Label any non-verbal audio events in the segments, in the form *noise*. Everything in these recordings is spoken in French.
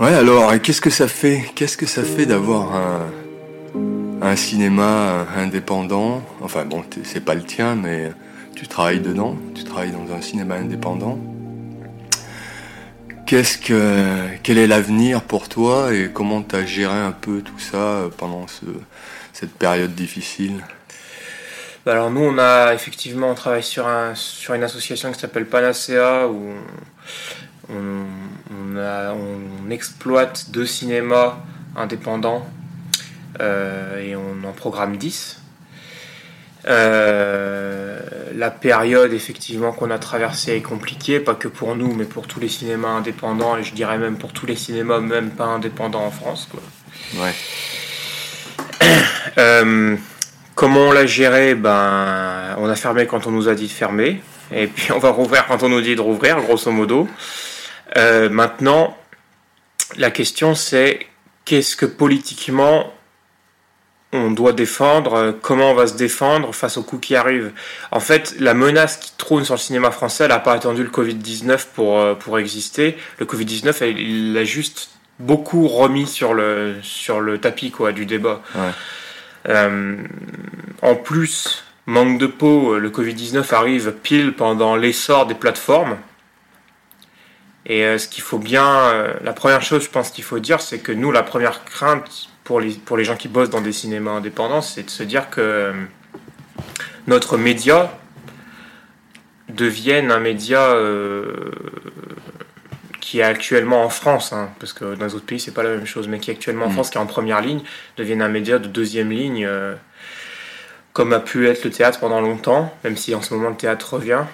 Ouais, alors, qu'est-ce que ça fait Qu'est-ce que ça fait d'avoir un, un cinéma indépendant? Enfin, bon, c'est pas le tien, mais tu travailles dedans, tu travailles dans un cinéma indépendant. Qu'est-ce que, quel est l'avenir pour toi et comment tu as géré un peu tout ça pendant ce, cette période difficile? Bah Alors nous, on a effectivement, on travaille sur, un, sur une association qui s'appelle Panacea où on, on, exploite deux cinémas indépendants euh, et on en programme 10. Euh, la période effectivement qu'on a traversée est compliquée, pas que pour nous, mais pour tous les cinémas indépendants et je dirais même pour tous les cinémas même pas indépendants en France. Quoi. Ouais. *coughs* Euh, comment on l'a géré? Ben, on a fermé quand on nous a dit de fermer, et puis on va rouvrir quand on nous dit de rouvrir, grosso modo. Euh, maintenant, la question c'est qu'est-ce que politiquement on doit défendre, euh, comment on va se défendre face aux coups qui arrivent. En fait, la menace qui trône sur le cinéma français, elle n'a pas attendu le Covid-19 pour, euh, pour exister. Le Covid-19, il l'a juste beaucoup remis sur le, sur le tapis quoi, du débat. en plus, manque de peau, le Covid-19 arrive pile pendant l'essor des plateformes. Et euh, ce qu'il faut bien, euh, la première chose, je pense qu'il faut dire, c'est que nous, la première crainte pour les, pour les gens qui bossent dans des cinémas indépendants, c'est de se dire que euh, notre média devienne un média qui est actuellement en France, hein, parce que dans les autres pays c'est pas la même chose, mais qui est actuellement en mm. France, qui est en première ligne, devienne un média de deuxième ligne, comme a pu être le théâtre pendant longtemps, même si en ce moment le théâtre revient.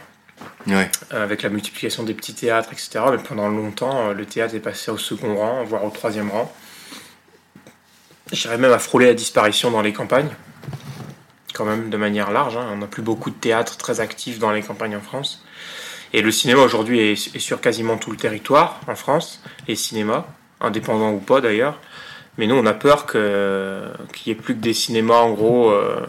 Euh, avec la multiplication des petits théâtres, etc. Mais pendant longtemps, euh, le théâtre est passé au second rang, voire au troisième rang. J'irais même à frôler la disparition dans les campagnes, quand même de manière large. Hein. On n'a plus beaucoup de théâtres très actifs dans les campagnes en France. Et le cinéma aujourd'hui est, sur quasiment tout le territoire en France, les cinémas, indépendants ou pas d'ailleurs. Mais nous, on a peur qu'il n'y ait plus que des cinémas, en gros, euh,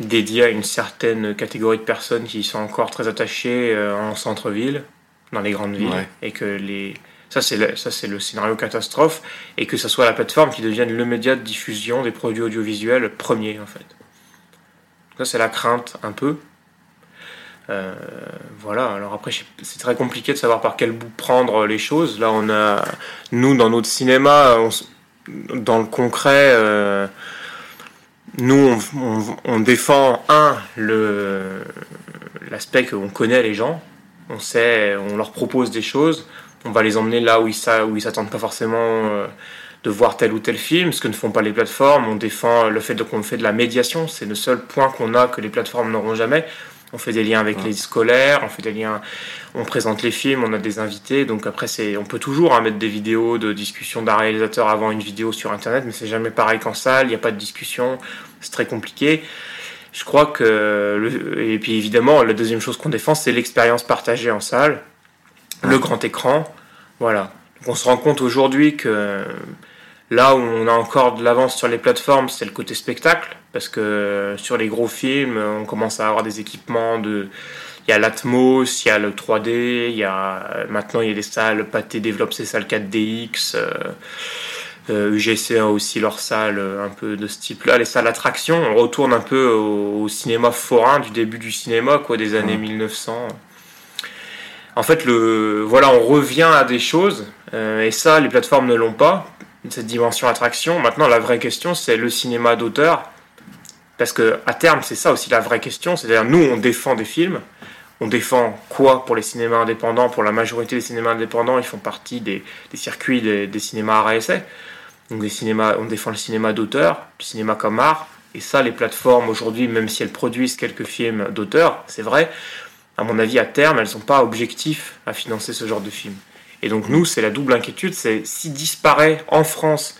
dédié à une certaine catégorie de personnes qui sont encore très attachées euh, en centre-ville, dans les grandes villes, et que les ça c'est le, ça c'est le scénario catastrophe, et que ce soit la plateforme qui devienne le média de diffusion des produits audiovisuels premier en fait. Ça c'est la crainte un peu. Euh, voilà, alors après c'est très compliqué de savoir par quel bout prendre les choses. Là on a, nous dans notre cinéma, dans le concret, euh, nous, on, défend, un, l'aspect qu'on connaît les gens, on sait, on leur propose des choses, on va les emmener là où ils ne s'attendent pas forcément euh, de voir tel ou tel film, ce que ne font pas les plateformes, on défend le fait qu'on fait de la médiation, c'est le seul point qu'on a que les plateformes n'auront jamais, on fait des liens avec les scolaires, on fait des liens, on présente les films, on a des invités. Donc après, c'est, on peut toujours hein, mettre des vidéos de discussion d'un réalisateur avant une vidéo sur Internet, mais c'est jamais pareil qu'en salle. Il n'y a pas de discussion, c'est très compliqué. Je crois que et puis évidemment, la deuxième chose qu'on défend, c'est l'expérience partagée en salle, le grand écran, voilà. on se rend compte aujourd'hui que Là où on a encore de l'avance sur les plateformes, c'est le côté spectacle, parce que sur les gros films, on commence à avoir des équipements de... Il y a l'Atmos, il y a le 3D, il y a maintenant il y a des salles, Pathé développe ses salles 4DX, euh, UGC euh, a aussi leurs salles un peu de ce type-là, les salles d'attraction, on retourne un peu au, cinéma forain du début du cinéma, quoi, des années 1900. En fait, le, voilà, on revient à des choses, euh, et ça, les plateformes ne l'ont pas cette dimension attraction. Maintenant, la vraie question, c'est le cinéma d'auteur. Parce que à terme, c'est ça aussi la vraie question. C'est-à-dire, nous, on défend des films. On défend quoi pour les cinémas indépendants? Pour la majorité des cinémas indépendants, ils font partie des, circuits des, cinémas à essai. Donc, des cinémas, on défend le cinéma d'auteur, le cinéma comme art. Et ça, les plateformes aujourd'hui, même si elles produisent quelques films d'auteur, c'est vrai, à mon avis, à terme, elles n'ont pas objectif à financer ce genre de films. Et donc nous, c'est la double inquiétude, c'est si disparaît en France,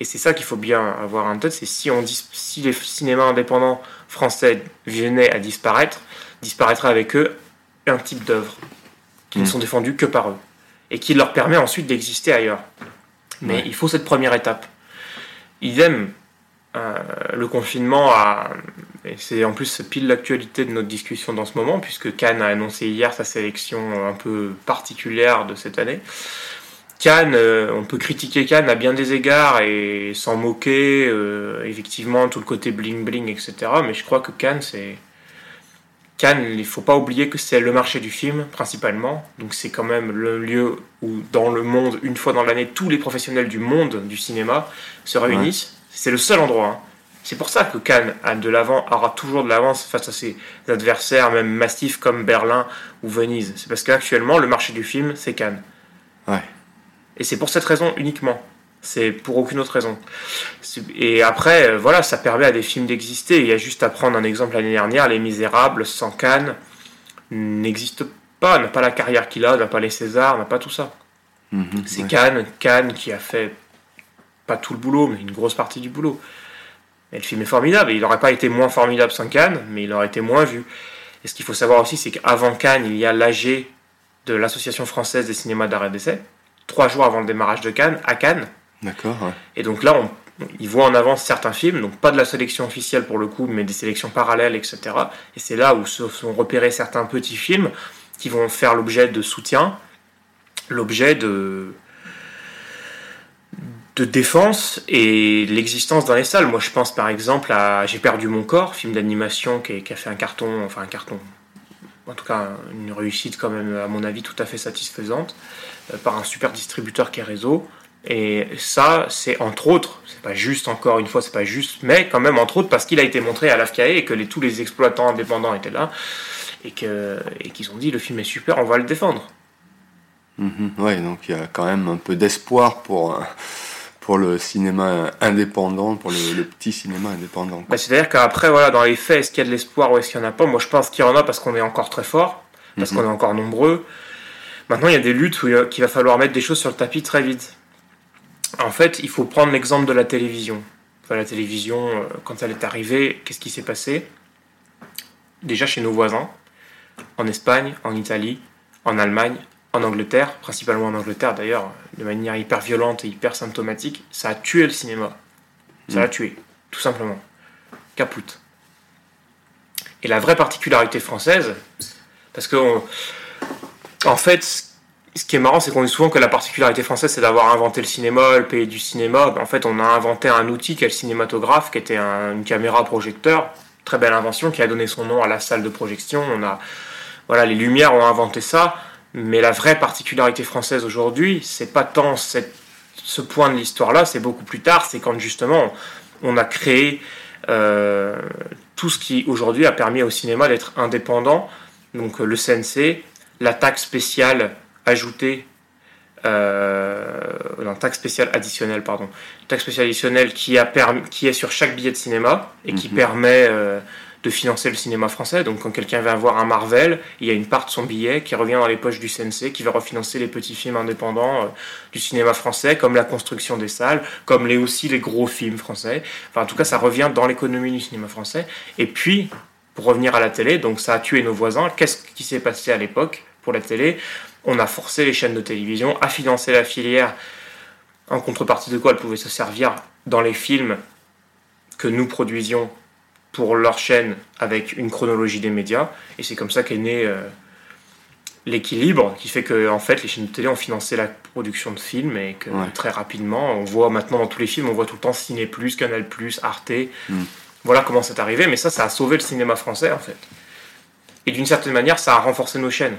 et c'est ça qu'il faut bien avoir en tête, c'est si, on, si les cinémas indépendants français venaient à disparaître, disparaîtrait avec eux un type d'œuvre qui ne mm. sont défendus que par eux, et qui leur permet ensuite d'exister ailleurs. Mais il faut cette première étape. Idem, euh, le confinement a, et c'est en plus pile l'actualité de notre discussion dans ce moment, puisque Cannes a annoncé hier sa sélection un peu particulière de cette année. Cannes, euh, on peut critiquer Cannes à bien des égards et s'en moquer, euh, effectivement, tout le côté bling-bling, etc. Mais je crois que Cannes, c'est. Cannes, il faut pas oublier que c'est le marché du film, principalement. Donc c'est quand même le lieu où, dans le monde, une fois dans l'année, tous les professionnels du monde du cinéma se réunissent. C'est le seul endroit. hein. C'est pour ça que Cannes a de l'avant, aura toujours de l'avance face à ses adversaires, même massifs comme Berlin ou Venise. C'est parce qu'actuellement, le marché du film, c'est Cannes. Ouais. Et c'est pour cette raison uniquement. C'est pour aucune autre raison. Et après, euh, voilà, ça permet à des films d'exister. Il y a juste à prendre un exemple l'année dernière, Les Misérables, sans Cannes, n'existe pas, n'a pas la carrière qu'il a, n'a pas les Césars, n'a pas tout ça. Mhm, C'est ouais. Cannes, Cannes qui a fait pas tout le boulot, mais une grosse partie du boulot. Et le film est formidable. Et il n'aurait pas été moins formidable sans Cannes, mais il aurait été moins vu. Et ce qu'il faut savoir aussi, c'est qu'avant Cannes, il y a l'AG de l'Association française des cinémas d'arrêt d'essai, trois jours avant le démarrage de Cannes, à Cannes. D'accord. ouais. Et donc là, on, ils voient en avance certains films, donc pas de la sélection officielle pour le coup, mais des sélections parallèles, etc. Et c'est là où se sont repérés certains petits films qui vont faire l'objet de soutien, l'objet de de défense et l'existence dans les salles. Moi, je pense par exemple à J'ai perdu mon corps, film d'animation qui, a fait un carton, enfin un carton, en tout cas une réussite quand même, à mon avis, tout à fait satisfaisante, euh, par un super distributeur qui est Réseau. Et ça, c'est entre autres, c'est pas juste encore une fois, c'est pas juste, mais quand même entre autres parce qu'il a été montré à l'AFCAE et que tous les exploitants indépendants étaient là et que et qu'ils ont dit le film est super, on va le défendre. Mhm, ouais, donc il y a quand même un peu d'espoir pour, euh, pour le cinéma indépendant, pour le, le petit cinéma indépendant. Bah, C'est-à-dire qu'après, voilà, dans les faits, est-ce qu'il y a de l'espoir ou est-ce qu'il n'y en a pas? Moi, je pense qu'il y en a parce qu'on est encore très fort, parce Mhm. qu'on est encore nombreux. Maintenant, il y a des luttes où il a- qu'il va falloir mettre des choses sur le tapis très vite. En fait, il faut prendre l'exemple de la télévision. Enfin, la télévision, euh, quand elle est arrivée, qu'est-ce qui s'est passé? Déjà chez nos voisins, en Espagne, en Italie, en Allemagne, en Angleterre, principalement en Angleterre d'ailleurs, de manière hyper violente et hyper symptomatique, ça a tué le cinéma. Ça l'a tué, tout simplement. Caput. Et la vraie particularité française, parce que on- en fait, ce qui est marrant, c'est qu'on dit souvent que la particularité française, c'est d'avoir inventé le cinéma, le pays du cinéma. En fait, on a inventé un outil qui est le cinématographe, qui était un- une caméra projecteur, très belle invention, qui a donné son nom à la salle de projection. On a, voilà, les Lumières ont inventé ça, mais la vraie particularité française aujourd'hui, c'est pas tant cette- ce point de l'histoire-là, c'est beaucoup plus tard, c'est quand justement on a créé euh, tout ce qui aujourd'hui a permis au cinéma d'être indépendant, donc euh, le CNC, la taxe spéciale ajoutée, euh, non, taxe spéciale additionnelle, pardon, taxe spéciale additionnelle qui, a permis, qui est sur chaque billet de cinéma et qui Mhm. permet euh, de financer le cinéma français. Donc quand quelqu'un vient voir un Marvel, il y a une part de son billet qui revient dans les poches du CNC, qui va refinancer les petits films indépendants euh, du cinéma français, comme la construction des salles, comme les, aussi les gros films français. Enfin, en tout cas, ça revient dans l'économie du cinéma français. Et puis, pour revenir à la télé, donc ça a tué nos voisins. Qu'est-ce qui s'est passé à l'époque pour la télé? On a forcé les chaînes de télévision à financer la filière en contrepartie de quoi elles pouvaient se servir dans les films que nous produisions pour leur chaîne avec une chronologie des médias. Et c'est comme ça qu'est né euh, l'équilibre qui fait que en fait les chaînes de télé ont financé la production de films et que Ouais. très rapidement on voit maintenant dans tous les films on voit tout le temps Ciné Plus, Canal Plus, Arte. Mm. Voilà comment c'est arrivé, mais ça ça a sauvé le cinéma français en fait. Et d'une certaine manière ça a renforcé nos chaînes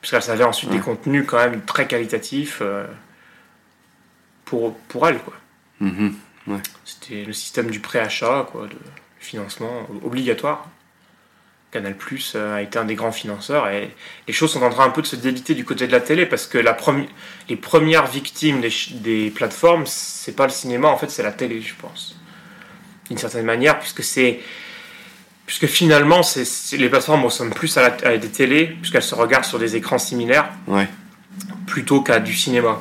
puisqu'elles avaient ensuite Ouais. des contenus quand même très qualitatifs euh, pour pour elles quoi. Mhm. C'était le système du préachat, quoi, de financement obligatoire. Canal Plus euh, a été un des grands financeurs et les choses sont en train un peu de se déliter du côté de la télé parce que la premi- les premières victimes des, plateformes, c'est pas le cinéma, en fait, c'est la télé, je pense. D'une certaine manière, puisque c'est. Puisque finalement, les plateformes ressemblent plus à, la- à des télés, puisqu'elles se regardent sur des écrans similaires, Ouais. plutôt qu'à du cinéma.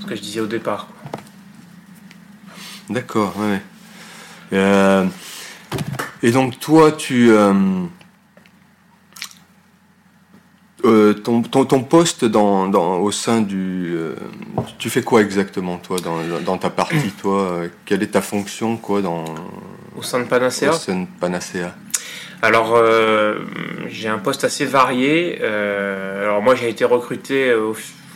Ce que je disais au départ. D'accord, ouais. Euh, et donc toi, tu... euh, euh, ton, ton, ton poste dans, dans, au sein du... euh, tu fais quoi exactement, toi, dans, dans ta partie, toi? Euh, Quelle est ta fonction, quoi, dans... Au sein de Panacea, au sein de Panacea Alors, j'ai un poste assez varié. Alors, moi, j'ai été recruté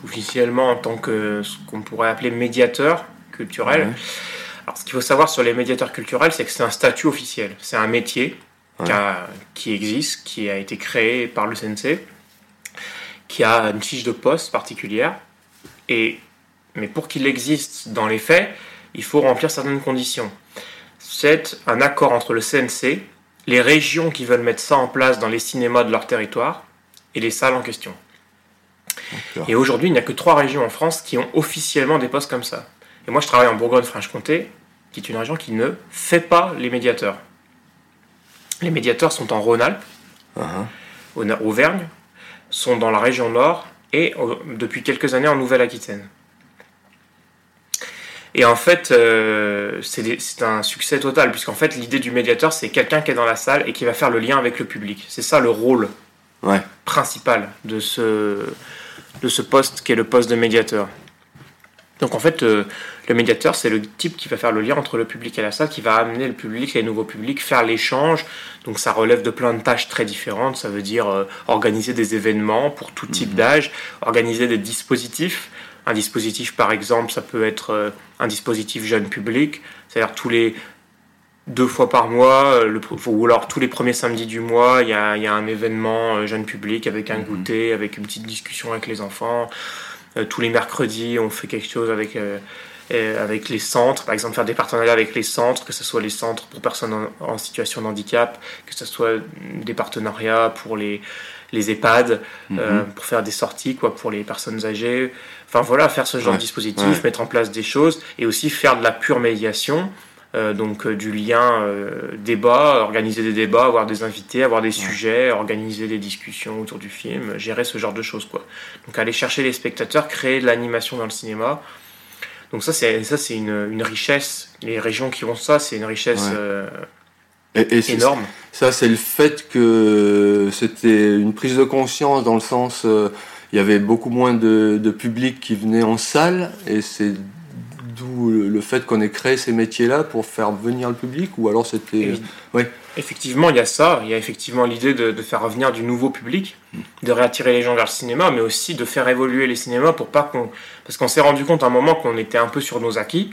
officiellement en tant que ce qu'on pourrait appeler médiateur culturel. Alors, ce qu'il faut savoir sur les médiateurs culturels, c'est que c'est un statut officiel. C'est un métier qui, existe, qui a été créé par le CNC, qui a une fiche de poste particulière. Et, mais pour qu'il existe dans les faits, il faut remplir certaines conditions. C'est un accord entre le CNC, les régions qui veulent mettre ça en place dans les cinémas de leur territoire et les salles en question. Et aujourd'hui, il n'y a que trois régions en France qui ont officiellement des postes comme ça. Et moi, je travaille en Bourgogne-Franche-Comté, qui est une région qui ne fait pas les médiateurs. Les médiateurs sont en Rhône-Alpes, uh-huh. Auvergne, sont dans la région nord et depuis quelques années en Nouvelle-Aquitaine. Et en fait, euh, c'est un succès total, puisqu'en fait, l'idée du médiateur, c'est quelqu'un qui est dans la salle et qui va faire le lien avec le public. C'est ça le rôle principal de ce, de ce poste qui est le poste de médiateur. Donc en fait, euh, le médiateur, c'est le type qui va faire le lien entre le public et la salle, qui va amener le public, les nouveaux publics, faire l'échange. Donc ça relève de plein de tâches très différentes. Ça veut dire euh, organiser des événements pour tout type mhm. d'âge, organiser des dispositifs. Un dispositif, par exemple, ça peut être euh, un dispositif jeune public, c'est-à-dire tous les deux fois par mois, le, ou alors tous les premiers samedis du mois, il y a, y a, un événement jeune public avec un mhm. goûter, avec une petite discussion avec les enfants. Euh, tous les mercredis, on fait quelque chose avec, euh, avec les centres, par exemple faire des partenariats avec les centres, que ce soit les centres pour personnes en, situation de handicap, que ce soit des partenariats pour les, les EHPAD, euh, mhm. pour faire des sorties quoi, pour les personnes âgées. Enfin voilà, faire ce genre de dispositif, mettre en place des choses et aussi faire de la pure médiation. Euh, donc euh, du lien euh, débat, organiser des débats, avoir des invités, avoir des sujets, organiser des discussions autour du film, gérer ce genre de choses quoi. Donc aller chercher les spectateurs, créer de l'animation dans le cinéma. Donc ça c'est ça c'est une, une, richesse. Les régions qui ont ça, c'est une richesse énorme. Ça c'est le fait que c'était une prise de conscience dans le sens il y avait beaucoup moins de, de public qui venait en salle et c'est D'où le fait qu'on ait créé ces métiers-là pour faire venir le public ou alors c'était. Oui. Effectivement, il y a ça. Il y a effectivement l'idée de, faire revenir du nouveau public, de réattirer les gens vers le cinéma, mais aussi de faire évoluer les cinémas pour pas qu'on. Parce qu'on s'est rendu compte à un moment qu'on était un peu sur nos acquis.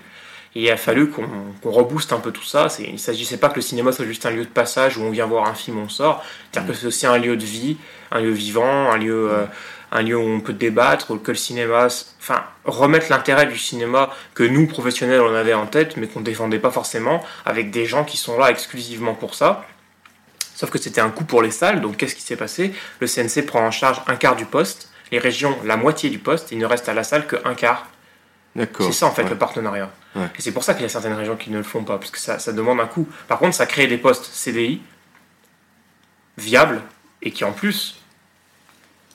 Et il a fallu qu'on rebooste un peu tout ça. Il ne s'agissait pas que le cinéma soit juste un lieu de passage où on vient voir un film, on sort. C'est-à-dire que c'est aussi un lieu de vie, un lieu vivant, un lieu. Euh, un lieu où on peut débattre, que le cinéma, enfin, remettre l'intérêt du cinéma que nous, professionnels, on avait en tête, mais qu'on défendait pas forcément, avec des gens qui sont là exclusivement pour ça. Sauf que c'était un coût pour les salles, donc qu'est-ce qui s'est passé? Le CNC prend en charge un quart du poste, les régions la moitié du poste, il ne reste à la salle qu'un quart. C'est ça en fait le partenariat. Et c'est pour ça qu'il y a certaines régions qui ne le font pas, parce que ça, ça demande un coût. Par contre, ça crée des postes CDI viables et qui en plus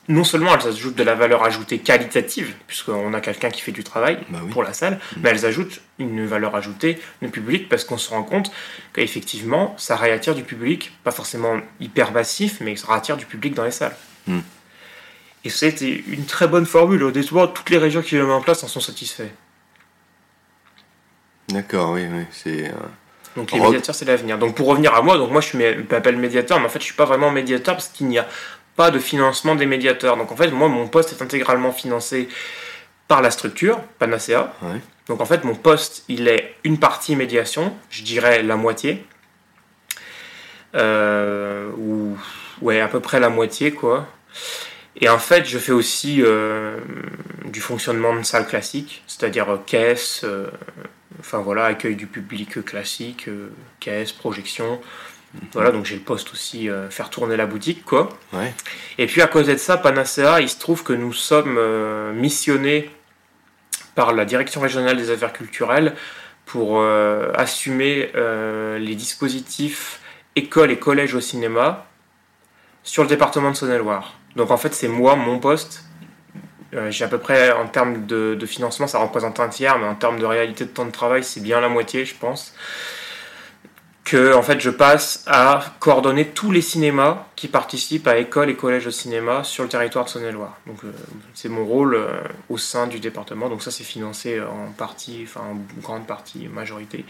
non seulement elles ajoutent de la valeur ajoutée qualitative, puisqu'on a quelqu'un qui fait du travail bah pour la salle, mm. mais elles ajoutent une valeur ajoutée du public parce qu'on se rend compte qu'effectivement, ça réattire du public, pas forcément hyper massif, mais ça réattire du public dans les salles. Mm. Et c'était une très bonne formule. Au détour, toutes les régions qui le mettent en place en sont satisfaits. D'accord, oui, oui. C'est. Euh, donc les médiateurs, c'est l'avenir. Donc pour revenir à moi, donc moi je m'appelle médiateur, mais en fait je suis pas vraiment médiateur parce qu'il n'y a pas de financement des médiateurs. Donc en fait, moi, mon poste est intégralement financé par la structure, Panacea. Donc en fait, mon poste, il est une partie médiation, je dirais la moitié. Euh, ou ouais, à peu près la moitié, quoi. Et en fait, je fais aussi euh, du fonctionnement de salle classique, c'est-à-dire euh, caisse, enfin voilà, accueil du public classique, caisse, projection, voilà, donc j'ai le poste aussi euh, faire tourner la boutique, quoi. Et puis à cause de ça, Panacea, il se trouve que nous sommes euh, missionnés par la Direction régionale des affaires culturelles pour euh, assumer les dispositifs écoles et collèges au cinéma sur le département de Saône-et-Loire. Donc en fait, c'est moi, mon poste. j'ai à peu près, en termes de, de, financement, ça représente un tiers, mais en termes de réalité de temps de travail, c'est bien la moitié, je pense que en fait je passe à coordonner tous les cinémas qui participent à école et collège de cinéma sur le territoire de Saône-et-Loire. Donc euh, c'est mon rôle euh, au sein du département. Donc ça c'est financé en partie, enfin en grande partie, majorité,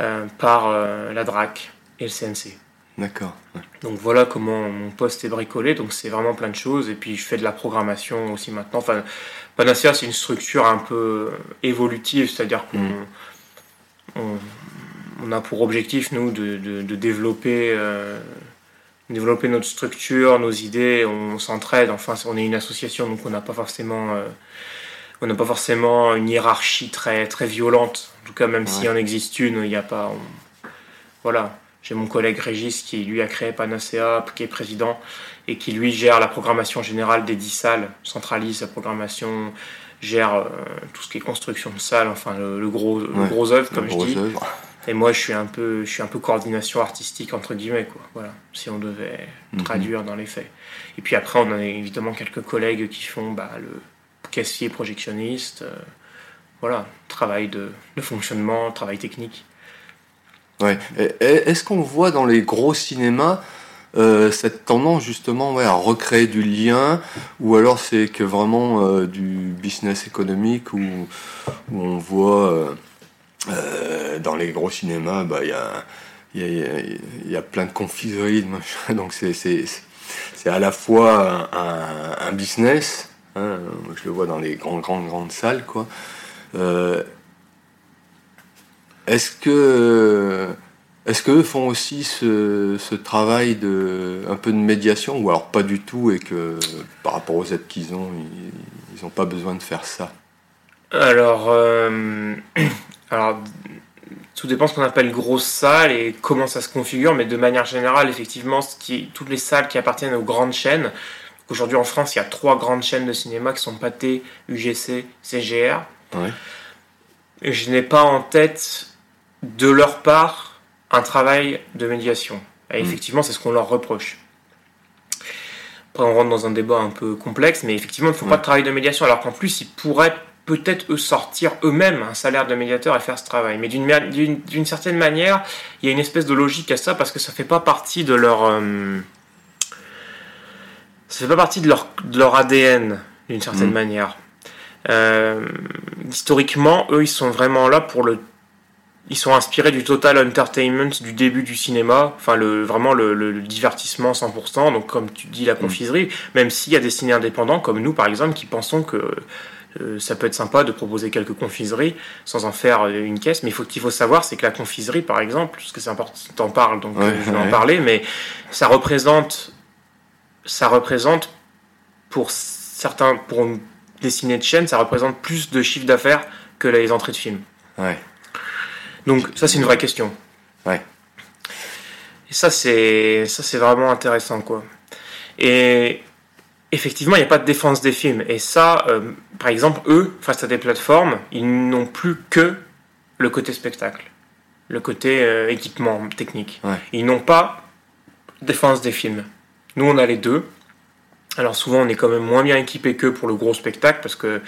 euh, par la DRAC et le CNC. D'accord. Donc voilà comment mon poste est bricolé. Donc c'est vraiment plein de choses. Et puis je fais de la programmation aussi maintenant. Enfin, Panacea, c'est une structure un peu évolutive, c'est-à-dire qu'on mm. on, a pour objectif, nous, de, de, développer, euh, développer notre structure, nos idées. On s'entraide. Enfin, on est une association, donc on n'a pas forcément. Euh, on n'a pas forcément une hiérarchie très, très violente. En tout cas, même s'il en existe une, il n'y a pas. Voilà. J'ai mon collègue Régis qui lui a créé Panacea, qui est président et qui lui gère la programmation générale des 10 salles, centralise la programmation, gère euh, tout ce qui est construction de salles, enfin le, gros, le gros œuvre comme je dis. Et moi je suis un peu, je suis un peu coordination artistique entre guillemets quoi. Voilà, si on devait mhm. traduire dans les faits. Et puis après on a évidemment quelques collègues qui font bah, le caissier projectionniste, euh, voilà, travail de, de fonctionnement, travail technique. Ouais. Est-ce qu'on voit dans les gros cinémas euh, cette tendance justement ouais, à recréer du lien? Ou alors c'est que vraiment euh, du business économique où, où on voit euh, dans les gros cinémas bah, il y, a, y, a, y, a, plein de confiseries donc c'est, à la fois un, business hein, je le vois dans les grandes grandes grandes salles quoi. Est-ce que est-ce qu'eux font aussi ce, travail de un peu de médiation ou alors pas du tout et que par rapport aux aides qu'ils ont, ils n'ont pas besoin de faire ça? Alors, euh, *clears throat* alors tout dépend ce qu'on appelle grosse salle et comment ça se configure, mais de manière générale, effectivement, ce qui, toutes les salles qui appartiennent aux grandes chaînes. Aujourd'hui en France, il y a trois grandes chaînes de cinéma qui sont Pathé, UGC, CGR. Et je n'ai pas en tête de leur part un travail de médiation. Et hmm. effectivement, c'est ce qu'on leur reproche. Après, on rentre dans un débat un peu complexe, mais effectivement, ils ne font pas de travail de médiation, alors qu'en plus, ils pourraient peut-être eux sortir eux-mêmes un salaire de médiateur et faire ce travail. Mais d'une certaine manière, il y a une espèce de logique à ça parce que ça fait pas partie de leur euh, ça fait pas partie de leur, de leur ADN d'une certaine hmm. manière. Euh, historiquement, eux, ils sont vraiment là pour le ils sont inspirés du total entertainment du début du cinéma, enfin le, vraiment le, divertissement 100%, donc comme tu dis la mm. confiserie, même s'il y a des ciné indépendants comme nous par exemple qui pensons que ça peut être sympa de proposer quelques confiseries sans en faire euh, une caisse, mais il faut qu'il faut savoir c'est que la confiserie par exemple, parce que c'est important, t'en parles donc euh, je vais en parler, mais ça représente, ça représente pour certains, pour des ciné de chaîne, ça représente plus de chiffre d'affaires que les entrées de films. Ouais. Donc ça c'est une vraie question. Ouais. Et ça c'est ça c'est vraiment intéressant quoi. Et effectivement il n'y a pas de défense des films. Et ça, euh, par exemple eux face à des plateformes, ils n'ont plus que le côté spectacle, le côté euh, équipement technique. Ils n'ont pas défense des films. Nous on a les deux. Alors souvent on est quand même moins bien équipé qu'eux pour le gros spectacle parce que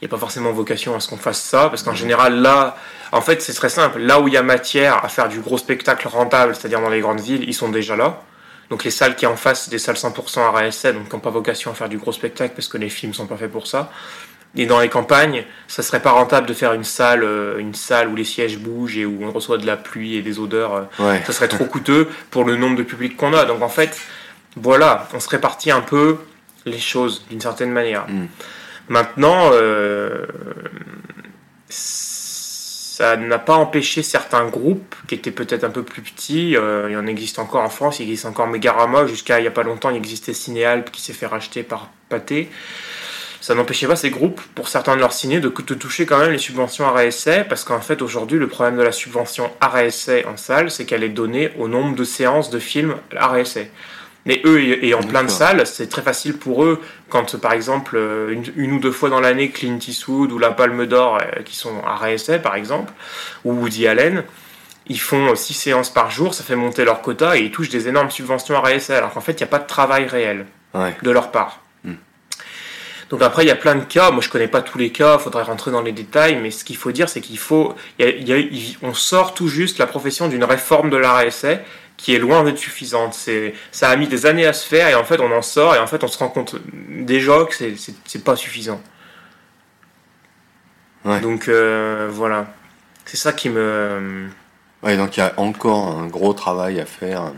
il n'y a pas forcément vocation à ce qu'on fasse ça, parce qu'en général, là, en fait, c'est très simple. Là où il y a matière à faire du gros spectacle rentable, c'est-à-dire dans les grandes villes, ils sont déjà là. Donc les salles qui en face, des salles 100% RSC, donc qui n'ont pas vocation à faire du gros spectacle, parce que les films sont pas faits pour ça. Et dans les campagnes, ça serait pas rentable de faire une salle, euh, une salle où les sièges bougent et où on reçoit de la pluie et des odeurs. Euh, ça serait trop coûteux pour le nombre de public qu'on a. Donc en fait, voilà, on se répartit un peu les choses d'une certaine manière. Mm. Maintenant, euh, ça n'a pas empêché certains groupes qui étaient peut-être un peu plus petits, euh, il y en existe encore en France, il existe encore Megarama, jusqu'à il n'y a pas longtemps il existait Cinéalp qui s'est fait racheter par Pathé. Ça n'empêchait pas ces groupes, pour certains de leurs ciné, de, toucher quand même les subventions RSA, parce qu'en fait aujourd'hui le problème de la subvention RSA en salle, c'est qu'elle est donnée au nombre de séances de films RSA. Mais eux, et en plein de salles, c'est très facile pour eux quand, par exemple, euh, une, ou deux fois dans l'année, Clint Eastwood ou la Palme d'Or, euh, qui sont à RSA par exemple, ou Woody Allen, ils font six séances par jour, ça fait monter leur quota et ils touchent des énormes subventions à RSA, alors qu'en fait, il n'y a pas de travail réel de leur part. Hmm. Donc après, il y a plein de cas. Moi, je connais pas tous les cas. Il faudrait rentrer dans les détails. Mais ce qu'il faut dire, c'est qu'il faut, on sort tout juste la profession d'une réforme de la RSA qui est loin d'être suffisante. C'est, ça a mis des années à se faire et en fait on en sort et en fait on se rend compte déjà que c'est, c'est, pas suffisant. Donc euh, voilà, c'est ça qui me. Ouais, donc il y a encore un gros travail à faire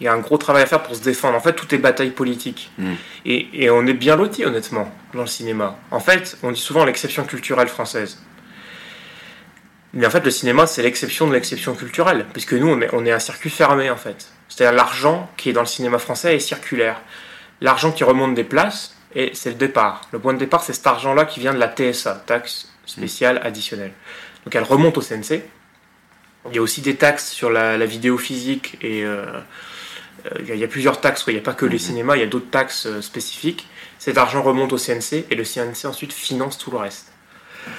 Il y a un gros travail à faire pour se défendre. En fait, tout est bataille politique. Mm. Et, et on est bien loti, honnêtement, dans le cinéma. En fait, on dit souvent l'exception culturelle française. Mais en fait, le cinéma, c'est l'exception de l'exception culturelle. Puisque nous, on est, on est un circuit fermé, en fait. C'est-à-dire l'argent qui est dans le cinéma français est circulaire. L'argent qui remonte des places, et c'est le départ. Le point de départ, c'est cet argent-là qui vient de la TSA, taxe spéciale additionnelle. Donc elle remonte au CNC. Il y a aussi des taxes sur la, la vidéo physique et euh, euh, il y, a- plusieurs taxes. quoi. Il n'y a pas que les cinémas, il y a d'autres taxes euh, spécifiques. Cet argent remonte au CNC et le CNC ensuite finance tout le reste.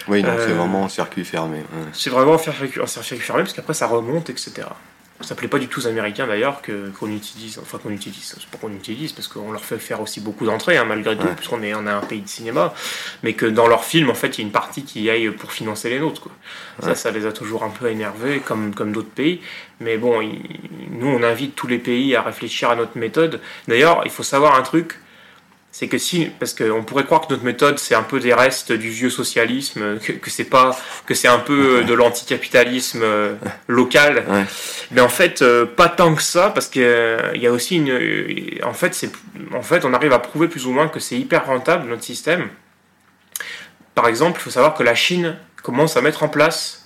Oui, donc c'est Euh, vraiment un circuit fermé. ouais. C'est vraiment un circuit un circuit fermé parce qu'après ça remonte, etc. Ça plaît pas du tout aux Américains d'ailleurs que qu'on utilise, enfin qu'on utilise, c'est pas qu'on utilise parce qu'on leur fait faire aussi beaucoup d'entrées hein, malgré tout, Ouais. puisqu'on est on est un pays de cinéma, mais que dans leurs films en fait il y a une partie qui aille pour financer les nôtres. Quoi. Ça, ça les a toujours un peu énervés comme comme d'autres pays, mais bon, il- nous on invite tous les pays à réfléchir à notre méthode. D'ailleurs, il faut savoir un truc. C'est que si, parce qu'on pourrait croire que notre méthode c'est un peu des restes du vieux socialisme, que, que c'est pas, que c'est un peu euh, de l'anticapitalisme euh, local, Ouais. mais en fait euh, pas tant que ça, parce que il y a aussi une, en fait c'est, en fait on arrive à prouver plus ou moins que c'est hyper rentable notre système. Par exemple, il faut savoir que la Chine commence à mettre en place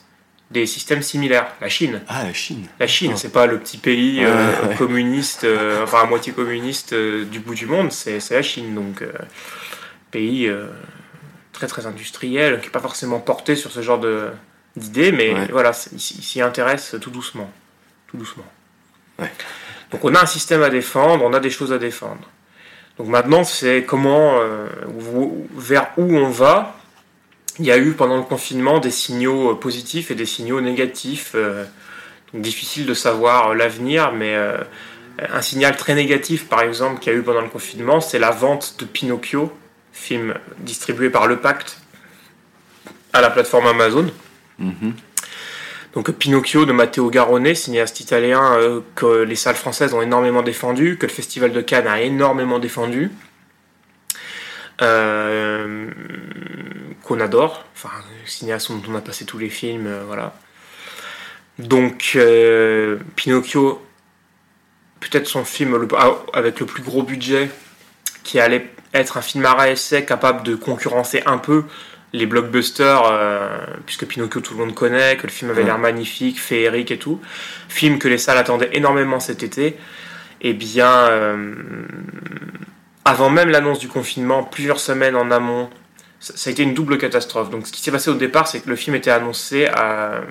des systèmes similaires. La Chine. Ah, la Chine. La Chine, Ah. c'est pas le petit pays Ouais, euh, ouais. communiste, euh, enfin à moitié communiste euh, du bout du monde, c'est la Chine. Donc, pays très très industriel, qui n'est pas forcément porté sur ce genre d'idées, mais Ouais. voilà, il s'y intéresse tout doucement. Tout doucement. Donc on a un système à défendre, on a des choses à défendre. Donc maintenant, c'est comment, vers où on va. Il y a eu pendant le confinement des signaux euh, positifs et des signaux négatifs. euh, difficile de savoir euh, l'avenir, mais euh, un signal très négatif, par exemple, qu'il y a eu pendant le confinement, c'est la vente de Pinocchio, film distribué par Le Pacte à la plateforme Amazon. Mhm. Donc Pinocchio de Matteo Garrone, cinéaste italien euh, que les salles françaises ont énormément défendu, que le Festival de Cannes a énormément défendu, euh, qu'on adore, enfin cinéaste dont on a passé tous les films, euh, voilà. Donc euh, Pinocchio, peut-être son film le- ah, avec le plus gros budget, qui allait être un film à essai capable de concurrencer un peu les blockbusters, euh, puisque Pinocchio tout le monde connaît, que le film avait l'air magnifique, féerique et tout, film que les salles attendaient énormément cet été, et bien euh, avant même l'annonce du confinement, plusieurs semaines en amont, ça, a été une double catastrophe. Donc ce qui s'est passé au départ, c'est que le film était annoncé à-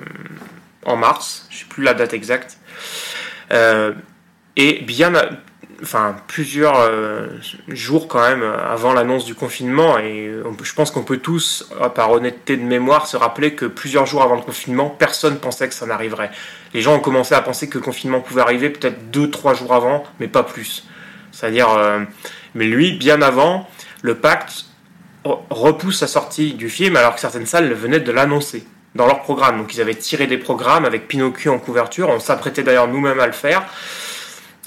en mars, je sais plus la date exacte, Euh, et bien, enfin plusieurs euh, jours quand même avant l'annonce du confinement, et je pense qu'on peut tous, euh, par honnêteté de mémoire, se rappeler que plusieurs jours avant le confinement, personne pensait que ça n'arriverait. Les gens ont commencé à penser que le confinement pouvait arriver peut-être deux, trois jours avant, mais pas plus. C'est-à-dire, euh, mais lui, bien avant, le pacte repousse sa sortie du film alors que certaines salles venaient de l'annoncer dans leur programme. Donc ils avaient tiré des programmes avec Pinocchio en couverture. On s'apprêtait d'ailleurs nous-mêmes à le faire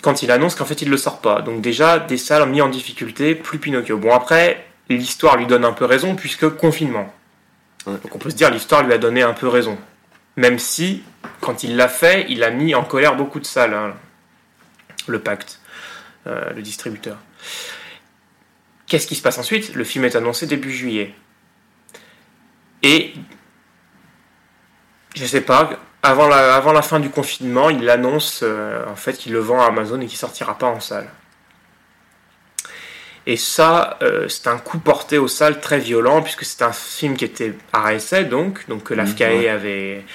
quand il annonce qu'en fait il ne le sort pas. Donc déjà, des salles ont mis en difficulté, plus Pinocchio. Bon après, l'histoire lui donne un peu raison puisque confinement. Ouais. Donc on peut se dire l'histoire lui a donné un peu raison. Même si, quand il l'a fait, il a mis en colère beaucoup de salles, hein, le pacte, euh, le distributeur. Qu'est-ce qui se passe ensuite? Le film est annoncé début juillet. Et, je sais pas, avant la, avant la fin du confinement, il annonce euh, en fait qu'il le vend à Amazon et qu'il sortira pas en salle. Et ça, euh, c'est un coup porté aux salles très violent, puisque c'est un film qui était à essai, donc, donc que l'AFCAE ouais. avait.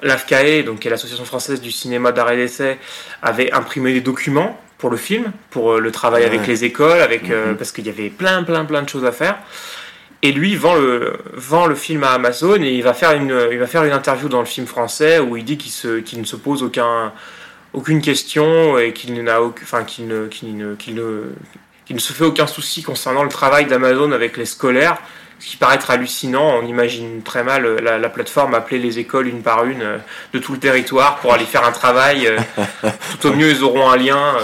L'AFCAE, donc, qui est l'Association française du cinéma d'arrêt d'essai, avait imprimé des documents pour le film, pour euh, le travail avec les écoles, avec, euh, Mhm. parce qu'il y avait plein, plein, plein de choses à faire. Et lui vend le, vend le film à Amazon et il va faire une, il va faire une interview dans le film français où il dit qu'il ne se pose aucun, aucune question et enfin, ne, ne, ne, qu'il ne se fait aucun souci concernant le travail d'Amazon avec les scolaires. Ce qui paraît être hallucinant, on imagine très mal euh, la, la plateforme appeler les écoles une par une euh, de tout le territoire pour aller faire un travail. euh, *laughs* Tout au mieux, ils auront un lien,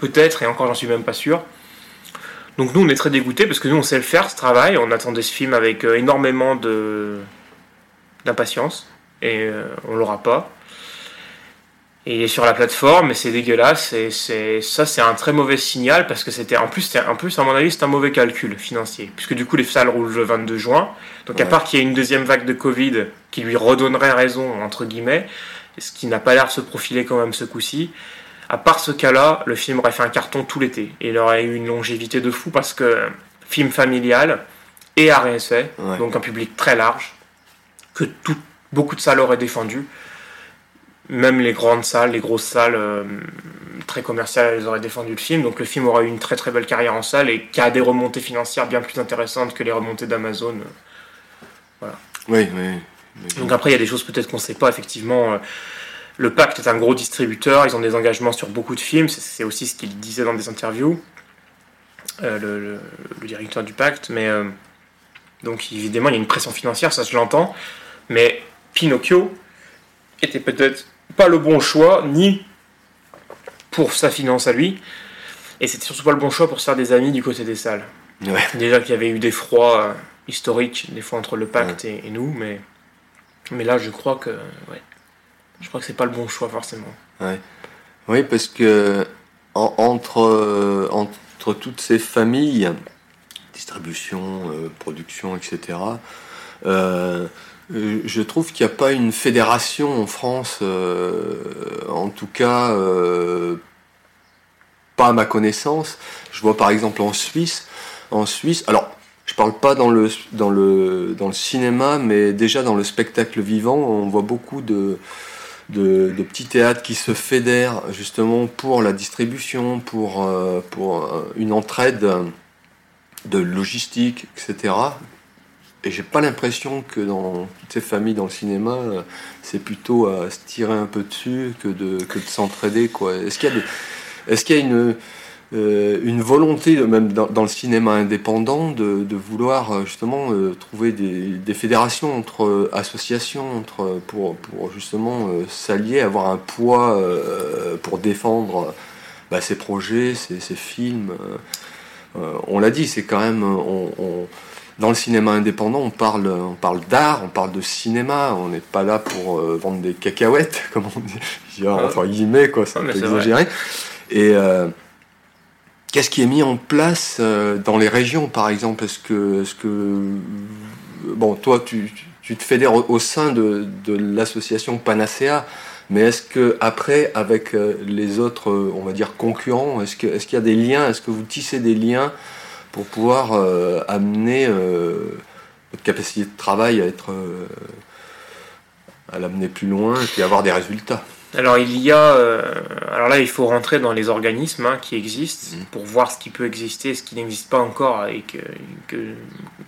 peut-être, et encore, j'en suis même pas sûr. Donc nous, on est très dégoûtés parce que nous, on sait le faire, ce travail. On attendait ce film avec énormément de d'impatience et on l'aura pas. Et il est sur la plateforme, et c'est dégueulasse. Et c'est ça, c'est un très mauvais signal parce que c'était en plus, en plus à mon avis, c'est un mauvais calcul financier, puisque du coup les salles roulent le 22 juin. Donc à part qu'il y ait une deuxième vague de Covid qui lui redonnerait raison entre guillemets, ce qui n'a pas l'air de se profiler quand même ce coup-ci. À part ce cas-là, le film aurait fait un carton tout l'été. Et il aurait eu une longévité de fou parce que film familial et à essai, Ouais. donc un public très large, que tout, beaucoup de salles auraient défendu. Même les grandes salles, les grosses salles euh, très commerciales, elles auraient défendu le film. Donc le film aurait eu une très très belle carrière en salle et qui a des remontées financières bien plus intéressantes que les remontées d'Amazon. Oui, oui. Donc après, il y a des choses peut-être qu'on ne sait pas. Effectivement, euh, le Pacte est un gros distributeur. Ils ont des engagements sur beaucoup de films. C'est- C'est aussi ce qu'il disait dans des interviews, euh, le, le- le directeur du Pacte. Mais euh, donc évidemment, il y a une pression financière, ça je l'entends. Mais Pinocchio était peut-être pas le bon choix, ni pour sa finance à lui. Et c'était surtout pas le bon choix pour se faire des amis du côté des salles. Ouais. Déjà qu'il y avait eu des froids euh, historiques, des fois entre le pacte et, et nous, mais, mais là je crois que ouais, je crois que c'est pas le bon choix forcément. Oui, parce que en- entre, euh, entre toutes ces familles, distribution, euh, production, etc., euh, je trouve qu'il n'y a pas une fédération en France, euh, en tout cas, euh, pas à ma connaissance. Je vois par exemple en Suisse, en Suisse, alors je parle pas dans le, dans le, dans le cinéma, mais déjà dans le spectacle vivant, on voit beaucoup de, de, petits théâtres qui se fédèrent justement pour la distribution, pour, euh, pour euh, une entraide de logistique, etc. Et j'ai pas l'impression que dans toutes ces familles dans le cinéma, euh, c'est plutôt à se tirer un peu dessus que de, que de s'entraider. Est-ce qu'il y a, est-ce y a une, euh, une volonté, même dans, le cinéma indépendant, de, de vouloir euh, justement euh, trouver des, fédérations entre euh, associations, entre, euh, pour, pour justement euh, s'allier, avoir un poids euh, pour défendre euh, bah, ses projets, ses films euh, euh, On l'a dit, c'est quand même... euh, dans le cinéma indépendant, on parle, on parle d'art, on parle de cinéma, on n'est pas là pour euh, vendre des cacahuètes, *laughs* comme on dit, dirais, entre guillemets, quoi, c'est Ah, un peu c'est vrai. exagéré. Et euh, qu'est-ce qui est mis en place euh, dans les régions, par exemple? Est-ce que, est-ce que, bon, toi, tu, tu te fédères au, au sein de, de l'association Panacea, mais est-ce que après, avec les autres, on va dire concurrents, est-ce qu'il y a des liens? Est-ce que vous tissez des liens pour pouvoir euh, amener euh, votre capacité de travail à être euh, à l'amener plus loin et puis avoir des résultats Alors il y a, euh, alors là il faut rentrer dans les organismes hein, qui existent Mhm. pour voir ce qui peut exister, ce qui n'existe pas encore et que, que-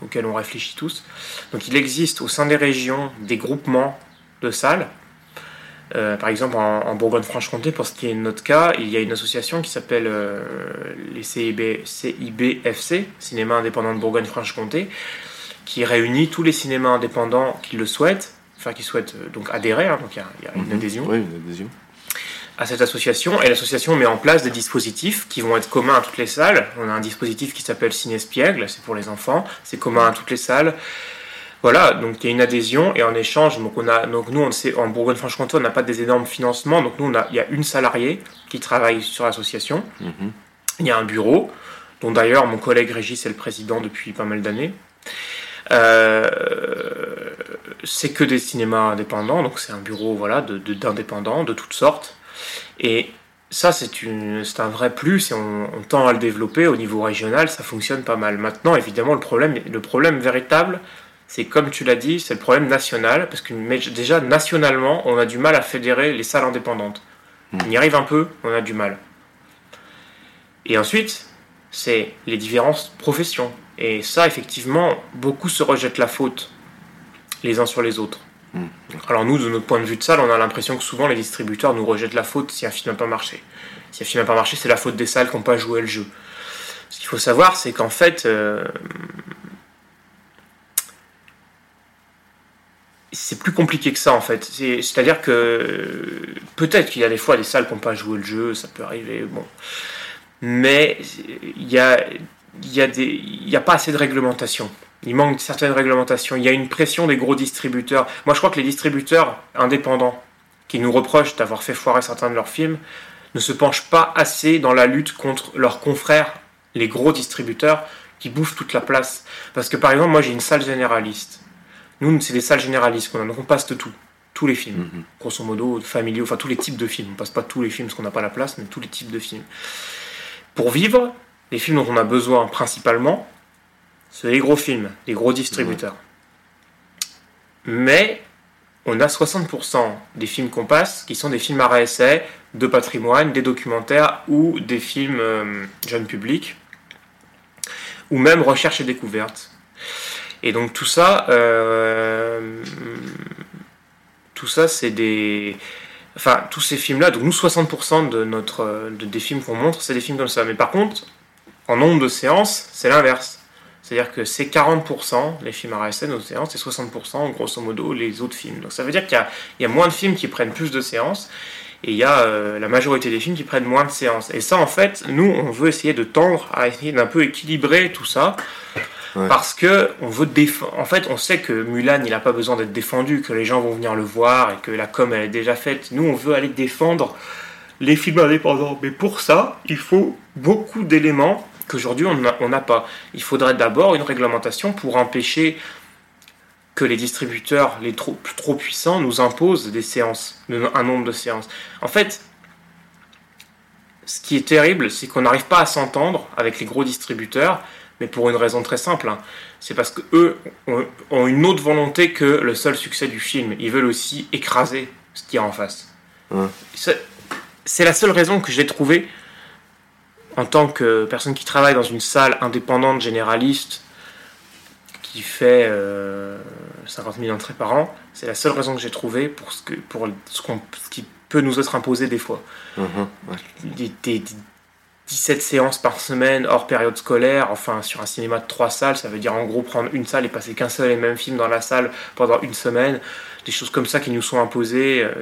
auquel on réfléchit tous. Donc il existe au sein des régions des groupements de salles. Euh, par exemple en, en Bourgogne-Franche-Comté, pour ce qui est de notre cas, il y a une association qui s'appelle euh, les CIB, CIBFC, Cinéma Indépendant de Bourgogne-Franche-Comté, qui réunit tous les cinémas indépendants qui le souhaitent, enfin qui souhaitent euh, donc adhérer, hein, donc il y a- il y a une Mhm. adhésion Oui, une adhésion. à cette association et l'association met en place des dispositifs qui vont être communs à toutes les salles. On a un dispositif qui s'appelle Cinespiègle, c'est pour les enfants, c'est commun à toutes les salles. Voilà, donc il y a une adhésion et en échange, donc, on a, donc nous on sait, en Bourgogne-Franche-Comté on n'a pas des énormes financements, donc nous on a, il y a une salariée qui travaille sur l'association, Mhm. il y a un bureau, dont d'ailleurs mon collègue Régis est le président depuis pas mal d'années. Euh, c'est que des cinémas indépendants, donc c'est un bureau voilà, de, de- d'indépendants de toutes sortes. Et ça, c'est, une, c'est un vrai plus et on, on tend à le développer au niveau régional, ça fonctionne pas mal. Maintenant, évidemment, le problème, le problème véritable, c'est comme tu l'as dit, c'est le problème national, parce que déjà, nationalement, on a du mal à fédérer les salles indépendantes. On y arrive un peu, on a du mal. Et ensuite, c'est les différentes professions. Et ça, effectivement, beaucoup se rejettent la faute les uns sur les autres. Mm. Alors nous, de notre point de vue de salle, on a l'impression que souvent les distributeurs nous rejettent la faute si un film n'a pas marché. Si un film n'a pas marché, c'est la faute des salles qui n'ont pas joué le jeu. Ce qu'il faut savoir, c'est qu'en fait, euh, c'est plus compliqué que ça en fait. C'est- C'est-à-dire que peut-être qu'il y a des fois des salles qui n'ont pas joué le jeu, ça peut arriver, bon. Mais il y a, y a, y a pas assez de réglementation. Il manque certaines réglementations. Il y a une pression des gros distributeurs. Moi, je crois que les distributeurs indépendants qui nous reprochent d'avoir fait foirer certains de leurs films, ne se penchent pas assez dans la lutte contre leurs confrères, les gros distributeurs, qui bouffent toute la place. Parce que par exemple, moi j'ai une salle généraliste. Nous, c'est des salles généralistes qu'on a, donc on passe de tout. Tous les films, Mhm. grosso modo, familiaux, enfin tous les types de films. On passe pas tous les films parce qu'on n'a pas la place, mais tous les types de films. Pour vivre, les films dont on a besoin principalement, c'est les gros films, les gros distributeurs. Mais on a 60% des films qu'on passe qui sont des films à essai, de patrimoine, des documentaires ou des films euh, jeunes publics, ou même recherche et découverte. Et donc tout ça, euh, tout ça c'est des... Enfin, tous ces films-là, donc nous 60% de notre, de- des films qu'on montre, c'est des films comme ça. Mais par contre, en nombre de séances, c'est l'inverse. C'est-à-dire que c'est 40% les films RSN aux séances et 60% grosso modo les autres films. Donc ça veut dire qu'il y y a moins de films qui prennent plus de séances et il y a euh, la majorité des films qui prennent moins de séances. Et ça en fait, nous on veut essayer de tendre à essayer d'un peu équilibrer tout ça Parce que on veut défendre. En fait, on sait que Mulan il n'a pas besoin d'être défendu, que les gens vont venir le voir et que la com elle est déjà faite. Nous on veut aller défendre les films indépendants. Mais pour ça, il faut beaucoup d'éléments qu'aujourd'hui on n'a on n'a pas. Il faudrait d'abord une réglementation pour empêcher que les distributeurs, les trop, trop puissants, nous imposent des séances, un nombre de séances. En fait, ce qui est terrible, c'est qu'on n'arrive pas à s'entendre avec les gros distributeurs, mais pour une raison très simple. hein. C'est parce que eux ont, ont une autre volonté que le seul succès du film. Ils veulent aussi écraser ce qu'il y a en face. Ouais. C'est la seule raison que j'ai trouvée en tant que personne qui travaille dans une salle indépendante généraliste qui fait euh, 50 000 entrées par an, c'est la seule raison que j'ai trouvée pour ce, que, pour ce, qu'on- ce qui peut nous être imposé des fois. Mhm, ouais. Des, des- des 17 séances par semaine hors période scolaire, enfin sur un cinéma de 3 salles, ça veut dire en gros prendre une salle et passer qu'un seul et même film dans la salle pendant une semaine, des choses comme ça qui nous sont imposées. euh,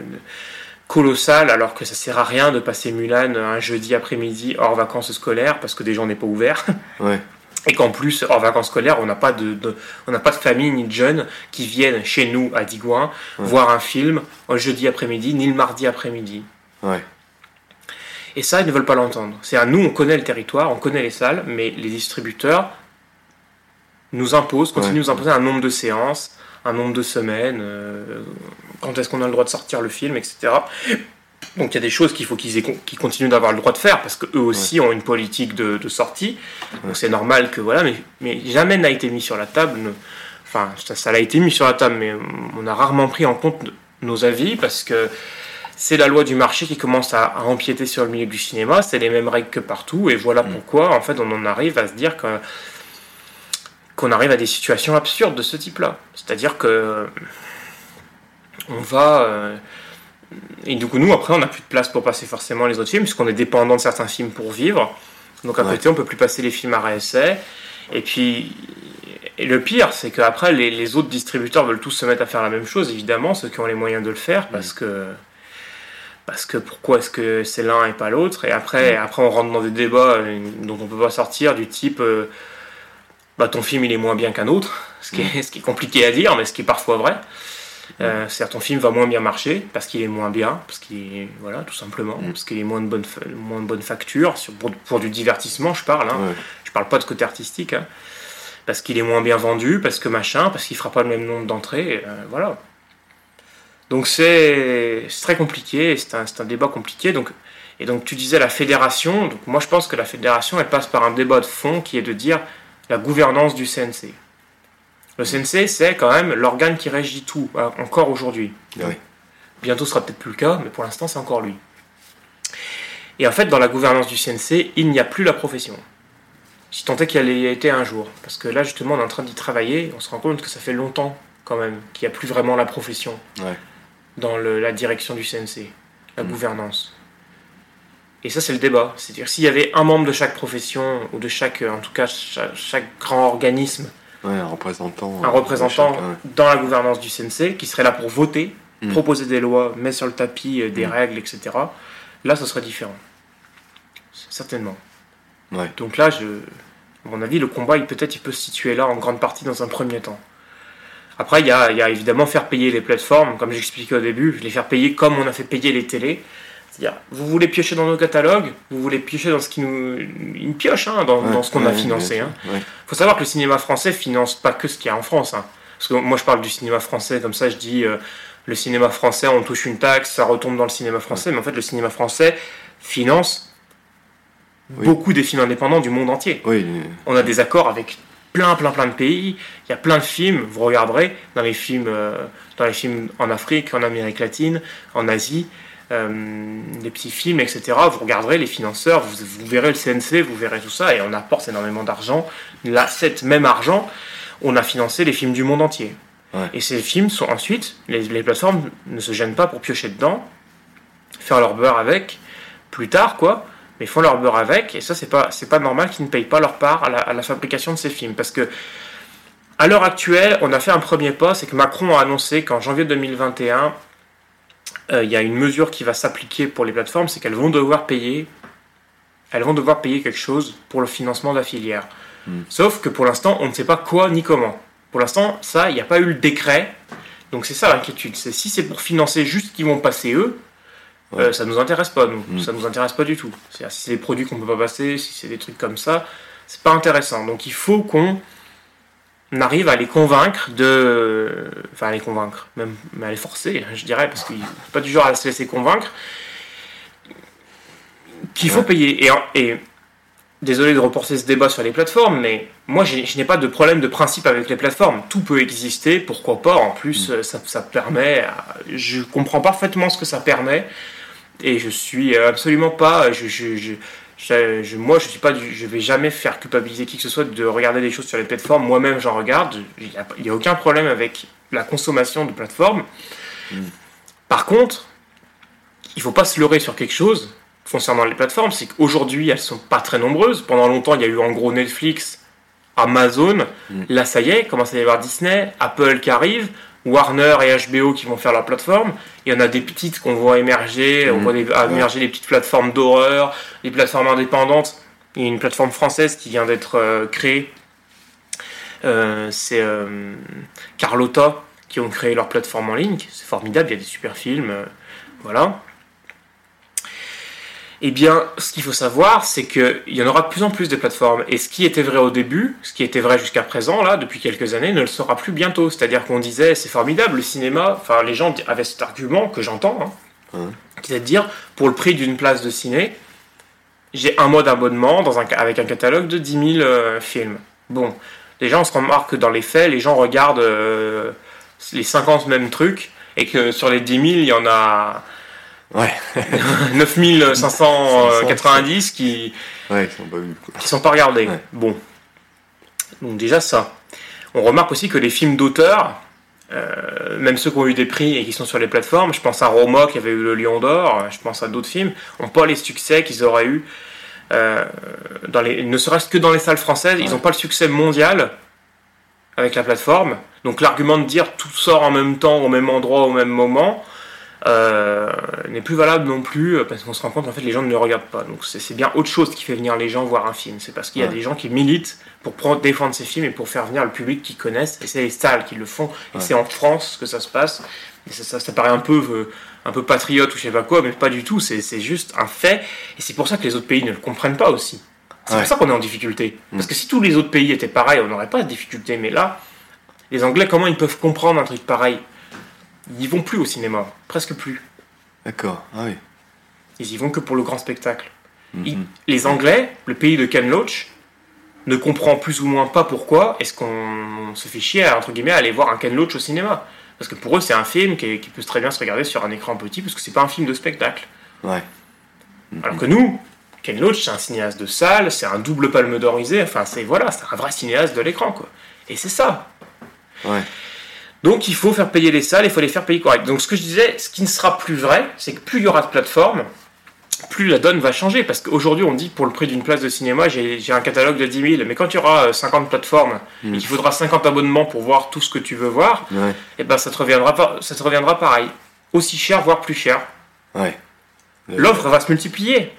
colossales alors que ça sert à rien de passer Mulan un jeudi après-midi hors vacances scolaires parce que déjà on n'est pas ouvert *laughs* Ouais. et qu'en plus, hors vacances scolaires, on n'a pas de, de- on n'a pas de famille ni de jeunes qui viennent chez nous à Digoin Ouais. voir un film un jeudi après-midi ni le mardi après-midi. Ouais. Et ça, ils ne veulent pas l'entendre. C'est à nous, on connaît le territoire, on connaît les salles, mais les distributeurs nous imposent, continuent Ouais. de nous imposer un nombre de séances, un nombre de semaines, euh, quand est-ce qu'on a le droit de sortir le film, etc. Donc il y a des choses qu'il faut qu'ils qu'ils continuent d'avoir le droit de faire parce qu'eux aussi ont une politique de, de sortie. Donc c'est normal que voilà, mais, mais jamais n'a été mis sur la table. ne- Enfin, ça, ça l'a été mis sur la table, mais on a rarement pris en compte nos avis parce que c'est la loi du marché qui commence à, à empiéter sur le milieu du cinéma. C'est les mêmes règles que partout, et voilà Mm. pourquoi en fait on en arrive à se dire que qu'on arrive à des situations absurdes de ce type-là. C'est-à-dire que on va euh, et du coup nous après on n'a plus de place pour passer forcément les autres films puisqu'on est dépendant de certains films pour vivre. Donc à Ouais. côté on peut plus passer les films à réessai. Et puis et le pire c'est qu'après les, les autres distributeurs veulent tous se mettre à faire la même chose évidemment ceux qui ont les moyens de le faire parce que parce que pourquoi est-ce que c'est l'un et pas l'autre? Et après après on rentre dans des débats euh, dont on peut pas sortir du type euh, bah ton film il est moins bien qu'un autre ce qui, est, ce qui est compliqué à dire mais ce qui est parfois vrai euh, c'est-à-dire ton film va moins bien marcher parce qu'il est moins bien, parce qu'il est voilà tout simplement, Mm. parce qu'il est moins de bonne moins de bonne facture sur, pour, pour du divertissement je parle, hein. Ouais. je parle pas de côté artistique, hein. parce qu'il est moins bien vendu, parce que machin, parce qu'il fera pas le même nombre d'entrées, euh, voilà. Donc c'est très compliqué, c'est un, un débat compliqué. Donc et donc tu disais la fédération, donc moi je pense que la fédération elle passe par un débat de fond qui est de dire la gouvernance du CNC. Le CNC, c'est quand même l'organe qui régit tout, hein, encore aujourd'hui. Ouais. Bientôt ce sera peut-être plus le cas, mais pour l'instant c'est encore lui. Et en fait, dans la gouvernance du CNC, il n'y a plus la profession. Si tant est qu'elle ait été un jour. Parce que là, justement, on est en train d'y travailler, on se rend compte que ça fait longtemps, quand même, qu'il n'y a plus vraiment la profession Ouais. Dans le- la direction du CNC, la Mm. gouvernance. Et ça, c'est le débat. C'est-à-dire, s'il y avait un membre de chaque profession, ou de chaque, en tout cas, chaque, chaque grand organisme, Ouais, un représentant. un euh, représentant chacun, ouais. dans la gouvernance du CNC qui serait là pour voter, Mm. proposer des lois, mettre sur le tapis euh, des Mm. règles, etc. Là, ce serait différent. Certainement. Ouais. Donc là, je, à mon avis, le combat, peut-être, il peut se situer là en grande partie dans un premier temps. Après, il y a, il y a évidemment faire payer les plateformes, comme j'expliquais au début, les faire payer comme on a fait payer les télés. C'est-à-dire, vous voulez piocher dans nos catalogues, vous voulez piocher dans ce qui nous. Une pioche, hein, dans, dans ce qu'on a financé. bien hein. ouais. faut savoir que le cinéma français finance pas que ce qu'il y a en France. hein. Parce que moi, je parle du cinéma français, comme ça, je dis euh, le cinéma français, on touche une taxe, ça retombe dans le cinéma français. Mais en fait, le cinéma français finance Oui. beaucoup des films indépendants du monde entier. Oui, On a des accords avec plein, plein, plein de pays. Il y a plein de films, vous regarderez, dans les films, euh, dans les films en Afrique, en Amérique latine, en Asie, euh, des petits films, etc. Vous regarderez les financeurs, vous, vous verrez le CNC, vous verrez tout ça, et on apporte énormément d'argent. Là, cet même argent, on a financé les films du monde entier. Ouais. Et ces films sont ensuite, les, les plateformes ne se gênent pas pour piocher dedans, faire leur beurre avec, plus tard, quoi mais ils font leur beurre avec, et ça, c'est pas, c'est pas normal qu'ils ne payent pas leur part à la, à la fabrication de ces films. Parce que, à l'heure actuelle, on a fait un premier pas, c'est que Macron a annoncé qu'en janvier 2021, euh, il y a une mesure qui va s'appliquer pour les plateformes, c'est qu'elles vont devoir payer, elles vont devoir payer quelque chose pour le financement de la filière. Mm. Sauf que pour l'instant, on ne sait pas quoi ni comment. Pour l'instant, ça, il n'y a pas eu le décret. Donc c'est ça l'inquiétude. C'est si c'est pour financer juste ce qu'ils vont passer eux, Ouais. euh, ça nous intéresse pas, nous. Mm. Ça nous intéresse pas du tout. C'est-à-dire, si c'est des produits qu'on peut pas passer, si c'est des trucs comme ça, c'est pas intéressant. Donc il faut qu'on arrive à les convaincre de. Enfin, à les convaincre, même à les forcer, je dirais, parce qu'il pas du genre à se laisser convaincre. Qu'il faut Ouais. payer. Et, et désolé de reporter ce débat sur les plateformes, mais moi je n'ai pas de problème de principe avec les plateformes. Tout peut exister, pourquoi pas. En plus, euh, ça, ça permet. à- Je comprends parfaitement ce que ça permet. Et je suis absolument pas. Je, je, je, moi, je suis pas. Je vais jamais faire culpabiliser qui que ce soit de regarder des choses sur les plateformes. Moi-même, j'en regarde. Il n'y a, aucun problème avec la consommation de plateformes. Mm. Par contre, il faut pas se leurrer sur quelque chose concernant les plateformes. C'est qu'aujourd'hui, elles sont pas très nombreuses. Pendant longtemps, il y a eu en gros Netflix, Amazon. Mm. Là, ça y est, commence à y avoir Disney, Apple qui arrive. Warner et HBO qui vont faire leur plateforme. Il y en a des petites qu'on voit émerger. On Mhm. voit des- émerger des petites plateformes d'horreur, des plateformes indépendantes. Il y a une plateforme française qui vient d'être euh, créée. Euh, c'est euh, Carlotta qui ont créé leur plateforme en ligne. C'est formidable, il y a des super films. euh, voilà. Eh bien, ce qu'il faut savoir, c'est qu'il y en aura de plus en plus de plateformes. Et ce qui était vrai au début, ce qui était vrai jusqu'à présent, là, depuis quelques années, ne le sera plus bientôt. C'est-à-dire qu'on disait, c'est formidable, le cinéma. Enfin, les gens avaient cet argument que j'entends, hein, Ouais. qui est de dire, pour le prix d'une place de ciné, j'ai un mois d'abonnement dans un, avec un catalogue de 10 000 euh, films. Bon, déjà, on se remarque que dans les faits, les gens regardent euh, les 50 mêmes trucs et que sur les 10 000, il y en a Ouais, *laughs* 9590 qui ouais, sont pas qui sont pas regardés. Ouais. Bon. Donc déjà ça. On remarque aussi que les films d'auteur, euh, même ceux qui ont eu des prix et qui sont sur les plateformes, je pense à Roma qui avait eu le Lion d'Or, je pense à d'autres films, n'ont pas les succès qu'ils auraient eu, euh, dans les, ne serait-ce que dans les salles françaises, ils n'ont pas le succès mondial avec la plateforme. Donc l'argument de dire tout sort en même temps, au même endroit, au même moment, euh, n'est plus valable non plus euh, parce qu'on se rend compte en fait les gens ne le regardent pas. Donc c'est bien autre chose qui fait venir les gens voir un film. C'est parce qu'il y a Ouais. des gens qui militent pour prendre- défendre ces films et pour faire venir le public qui connaissent. Et c'est les salles qui le font. Et Ouais. c'est en France que ça se passe. Et ça, ça, ça paraît un peu, euh, un peu patriote ou je sais pas quoi, mais pas du tout. C'est juste un fait. Et c'est pour ça que les autres pays ne le comprennent pas aussi. C'est Ouais. pour ça qu'on est en difficulté. Parce Mm. que si tous les autres pays étaient pareils, on n'aurait pas de difficulté. Mais là, les Anglais, comment ils peuvent comprendre un truc pareil? Ils vont plus au cinéma, presque plus. D'accord, ah oui. Ils y vont que pour le grand spectacle. Mhm. Ils- Les Anglais, le pays de Ken Loach, ne comprend plus ou moins pas pourquoi est-ce qu'on se fait chier à, entre guillemets, à aller voir un Ken Loach au cinéma. Parce que pour eux, c'est un film qui, qui peut très bien se regarder sur un écran petit, parce que c'est pas un film de spectacle. Ouais. Alors que nous, Ken Loach, c'est un cinéaste de salle, c'est un double palme d'orisé, enfin, c'est voilà, c'est un vrai cinéaste de l'écran, quoi. Et c'est ça. Ouais. Donc il faut faire payer les salles, il faut les faire payer correct. Donc ce que je disais, ce qui ne sera plus vrai, c'est que plus il y aura de plateformes, plus la donne va changer. Parce qu'aujourd'hui, on dit pour le prix d'une place de cinéma, j'ai un catalogue de 10 000. Mais quand il y aura euh, 50 plateformes Mm. et qu'il faudra 50 abonnements pour voir tout ce que tu veux voir, Ouais. et ben ça te reviendra, ça te reviendra pareil. Aussi cher, voire plus cher. Ouais. L'offre va se multiplier.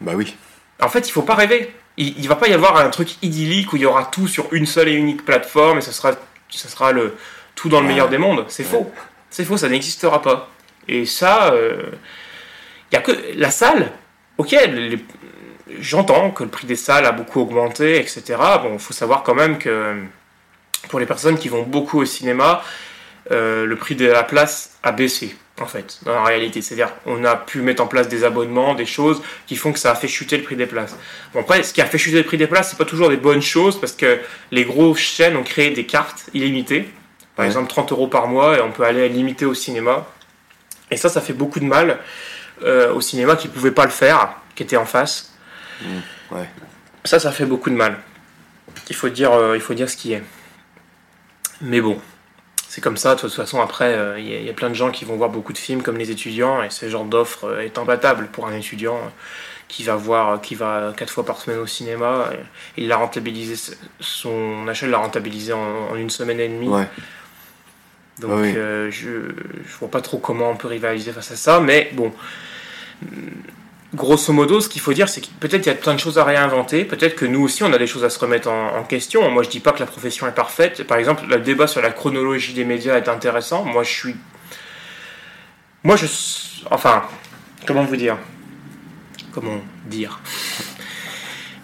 Bah oui. En fait, il faut pas rêver. Il, il va pas y avoir un truc idyllique où il y aura tout sur une seule et unique plateforme et ce sera, ce sera le, tout dans le meilleur des mondes. C'est faux. C'est faux, ça n'existera pas. Et ça, il y a que la salle. Ok, j'entends que le prix des salles a beaucoup augmenté, etc. Bon, il faut savoir quand même que pour les personnes qui vont beaucoup au cinéma, le prix de la place a baissé en fait, dans la réalité. C'est-à-dire, on a pu mettre en place des abonnements, des choses qui font que ça a fait chuter le prix des places. Bon, après, ce qui a fait chuter le prix des places, c'est pas toujours des bonnes choses parce que les grosses chaînes ont créé des cartes illimitées. Par exemple, 30 euros par mois et on peut aller limiter au cinéma. Et ça, ça fait beaucoup de mal euh, au cinéma qui pouvait pas le faire, qui était en face. Mmh, ouais. Ça, ça fait beaucoup de mal. Il faut dire, euh, il faut dire ce qui est. Mais bon, c'est comme ça, de toute façon, après, il euh, y, a plein de gens qui vont voir beaucoup de films comme les étudiants, et ce genre d'offre est imbattable pour un étudiant qui va voir, qui va quatre fois par semaine au cinéma. Il a rentabilisé, son achat, il l'a rentabilisé en, une semaine et demie. Donc, je, je vois pas trop comment on peut rivaliser face à ça, mais bon grosso modo, ce qu'il faut dire, c'est que peut-être il y a plein de choses à réinventer, peut-être que nous aussi on a des choses à se remettre en, question. Moi je dis pas que la profession est parfaite. Par exemple, le débat sur la chronologie des médias est intéressant. Moi je suis. Moi je. Enfin, comment vous dire? Comment dire?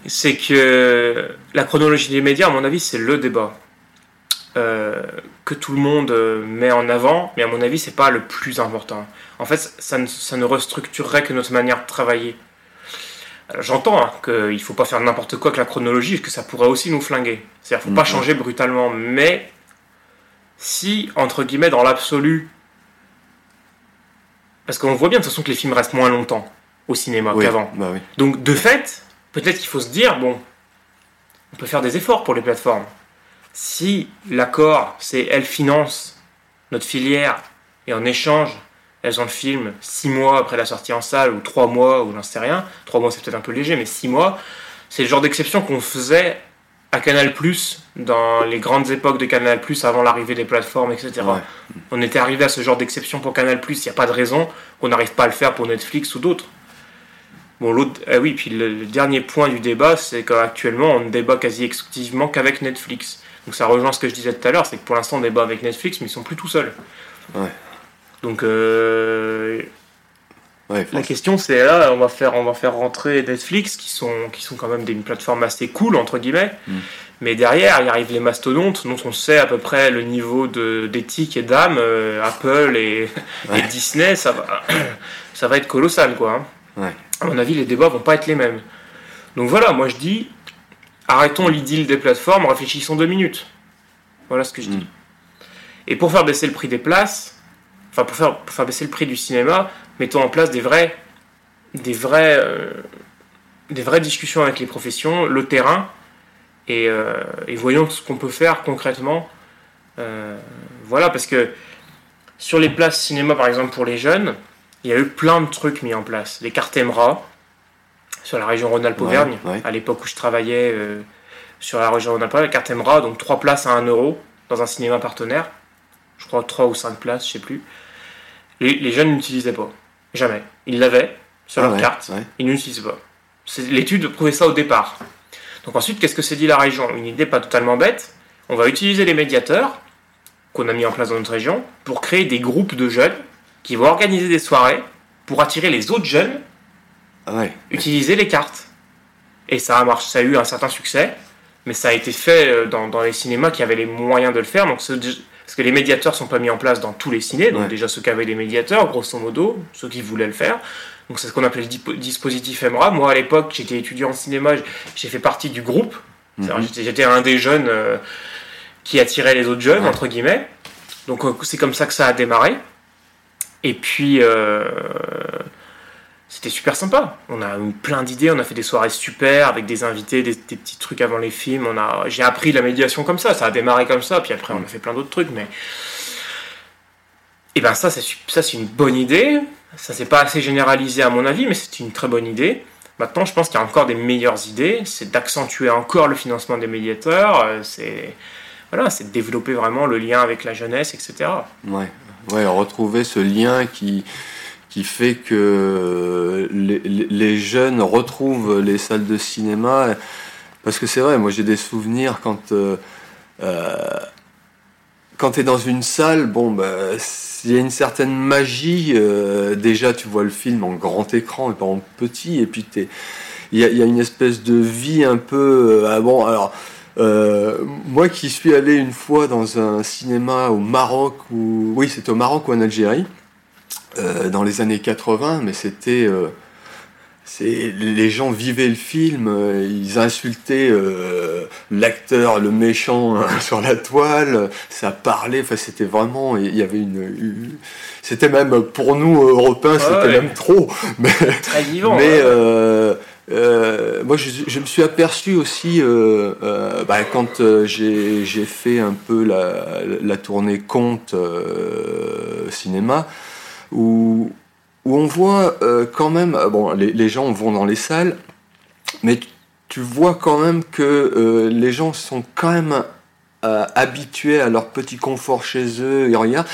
C'est que la chronologie des médias, à mon avis, c'est le débat. Euh, que tout le monde euh, met en avant, mais à mon avis, c'est pas le plus important. En fait, ça ne, ça ne restructurerait que notre manière de travailler. J'entends hein, qu'il ne faut pas faire n'importe quoi avec la chronologie, que ça pourrait aussi nous flinguer. C'est-à-dire qu'il ne faut pas mm-hmm. changer brutalement, mais si, entre guillemets, dans l'absolu, parce qu'on voit bien de toute façon que les films restent moins longtemps au cinéma qu'avant. Bah oui. Donc, de fait, peut-être qu'il faut se dire, bon, on peut faire des efforts pour les plateformes si l'accord, c'est elles financent notre filière et en échange, elles ont le film six mois après la sortie en salle ou trois mois ou j'en sais rien, trois mois c'est peut-être un peu léger, mais six mois, c'est le genre d'exception qu'on faisait à Canal dans les grandes époques de Canal avant l'arrivée des plateformes, etc. On était arrivé à ce genre d'exception pour Canal il n'y a pas de raison qu'on n'arrive pas à le faire pour Netflix ou d'autres. Bon, l'autre, ah oui, puis le, dernier point du débat, c'est qu'actuellement, on ne débat quasi exclusivement qu'avec Netflix. Donc ça rejoint ce que je disais tout à l'heure, c'est que pour l'instant on débat avec Netflix, mais ils sont plus tout seuls. Ouais. Donc euh, la question c'est là, on va faire, on va faire rentrer Netflix, qui sont, qui sont quand même des plateformes assez cool entre guillemets. Mm. Mais derrière, il arrive les mastodontes, dont on sait à peu près le niveau d'éthique et d'âme. Euh, Apple et, *laughs* Disney, ça va, *clears throat* ça va être colossal quoi. Hein. À mon avis, les débats vont pas être les mêmes. Donc voilà, moi je dis, arrêtons l'idylle des plateformes, réfléchissons deux minutes. Voilà ce que je dis. Mm. Et pour faire baisser le prix des places, enfin pour faire, faire baisser le prix du cinéma, mettons en place des vrais, des vrais, euh, des vraies discussions avec les professions, le terrain, et, euh, voyons ce qu'on peut faire concrètement. Euh, voilà, parce que sur les places cinéma, par exemple pour les jeunes, il y a eu plein de trucs mis en place. Les cartes EMRA, sur la région Rhône-Alpes-Auvergne, à l'époque où je travaillais euh, sur la région Rhône-Alpes, la carte Emra, donc 3 places à 1 euro dans un cinéma partenaire. Je crois 3 ou 5 places, je sais plus. Les, les jeunes n'utilisaient pas. Jamais. Ils l'avaient sur leur ah carte, ils n'utilisaient pas. L'étude prouvait ça au départ. Donc ensuite, qu'est-ce que s'est dit la région? Une idée pas totalement bête. On va utiliser les médiateurs qu'on a mis en place dans notre région pour créer des groupes de jeunes qui vont organiser des soirées pour attirer les autres jeunes utiliser les cartes. Et ça a marché, ça a eu un certain succès, mais ça a été fait euh, dans, les cinémas qui avaient les moyens de le faire. Donc, parce que les médiateurs sont pas mis en place dans tous les ciné, donc déjà ceux qui avaient des médiateurs, grosso modo, ceux qui voulaient le faire. Donc c'est ce qu'on appelait le dispositif EMRA. Moi à l'époque, j'étais étudiant en cinéma, j'ai fait partie du groupe. Mhm. J'étais un des jeunes euh, qui attirait les autres jeunes, entre guillemets. Donc euh, c'est comme ça que ça a démarré. Et puis, c'était super sympa. On a eu plein d'idées, on a fait des soirées super avec des invités, des, petits trucs avant les films. On a, j'ai appris la médiation comme ça, ça a démarré comme ça, puis après on a fait plein d'autres trucs. Mais et eh ben ça, c'est ça c'est une bonne idée. Ça c'est pas assez généralisé à mon avis, mais c'est une très bonne idée. Maintenant, je pense qu'il y a encore des meilleures idées. C'est d'accentuer encore le financement des médiateurs. Euh, c'est voilà, c'est de développer vraiment le lien avec la jeunesse, etc. Ouais, ouais, retrouver ce lien qui qui fait que les, jeunes retrouvent les salles de cinéma. Parce que c'est vrai, moi j'ai des souvenirs quand euh, euh, quand tu es dans une salle, bon, bah, il y a une certaine magie. euh, déjà, tu vois le film en grand écran et pas en petit, et puis il y a, une espèce de vie un peu. euh, ah bon, alors. moi qui suis allé une fois dans un cinéma au Maroc, ou oui c'était au Maroc ou en Algérie, euh, dans les années 80, mais c'était euh, c'est les gens vivaient le film, euh, ils insultaient euh, l'acteur, le méchant hein, *laughs* sur la toile, ça parlait, enfin c'était vraiment, il y avait une, une- c'était même pour nous Européens, c'était ouais. même trop, *laughs* mais, Très vivant. mais euh, moi je, je me suis aperçu aussi euh, euh, bah, quand j'ai fait un peu la, la tournée conte euh, cinéma où où on voit euh, quand même, euh, bon, les, les gens vont dans les salles, mais tu- vois quand même que euh, les gens sont quand même habitués à leur petit confort chez eux, et rien,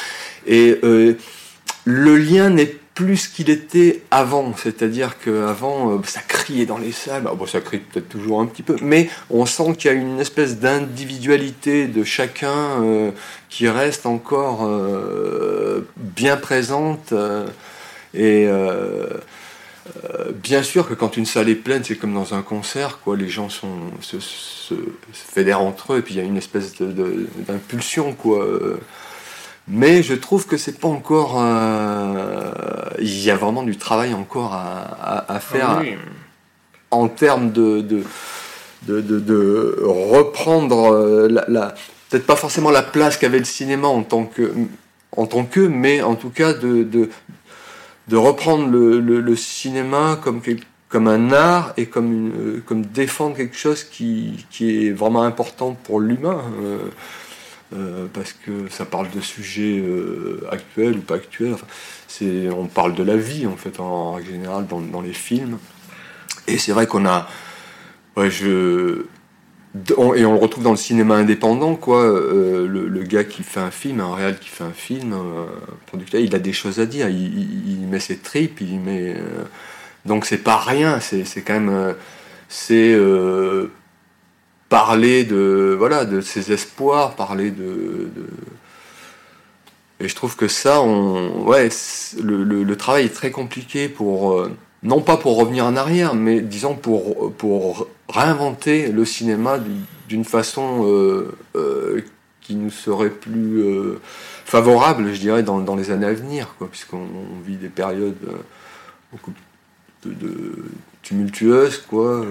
et le lien n'est plus qu'il était avant, c'est-à-dire qu'avant, euh, ça criait dans les salles, bon, ça crie peut-être toujours un petit peu, mais on sent qu'il y a une espèce d'individualité de chacun euh, qui reste encore euh, bien présente. et bien sûr que quand une salle est pleine, c'est comme dans un concert, quoi. Les gens sont, se, se- fédèrent entre eux, et puis il y a une espèce d'impulsion, quoi. Mais je trouve que c'est pas encore. euh, Il y a vraiment du travail encore à, à- à faire en termes de, de, de, de- de reprendre euh, la, la- peut-être pas forcément la place qu'avait le cinéma en tant que en tant que mais en tout cas de, de, de reprendre le, le, le cinéma comme comme un art et comme une, comme défendre quelque chose qui, qui est vraiment important pour l'humain euh, euh, parce que ça parle de sujets euh, actuels ou pas actuels on parle de la vie en fait en règle générale dans, les films et c'est vrai qu'on a. Je. on- et on le retrouve dans le cinéma indépendant, quoi. euh, le, gars qui fait un film, un réal qui fait un film, producteur, il a des choses à dire. Il, met ses tripes, il met. donc c'est pas rien. C'est c'est quand même. c'est parler de voilà de ses espoirs, parler de. et je trouve que ça, on, ouais, le, le- travail est très compliqué pour, euh, non pas pour revenir en arrière, mais disons pour, pour réinventer le cinéma du- d'une façon euh, euh, qui nous serait plus favorable, je dirais, dans, dans les années à venir, quoi, puisqu'on on vit des périodes beaucoup tumultueuses, quoi.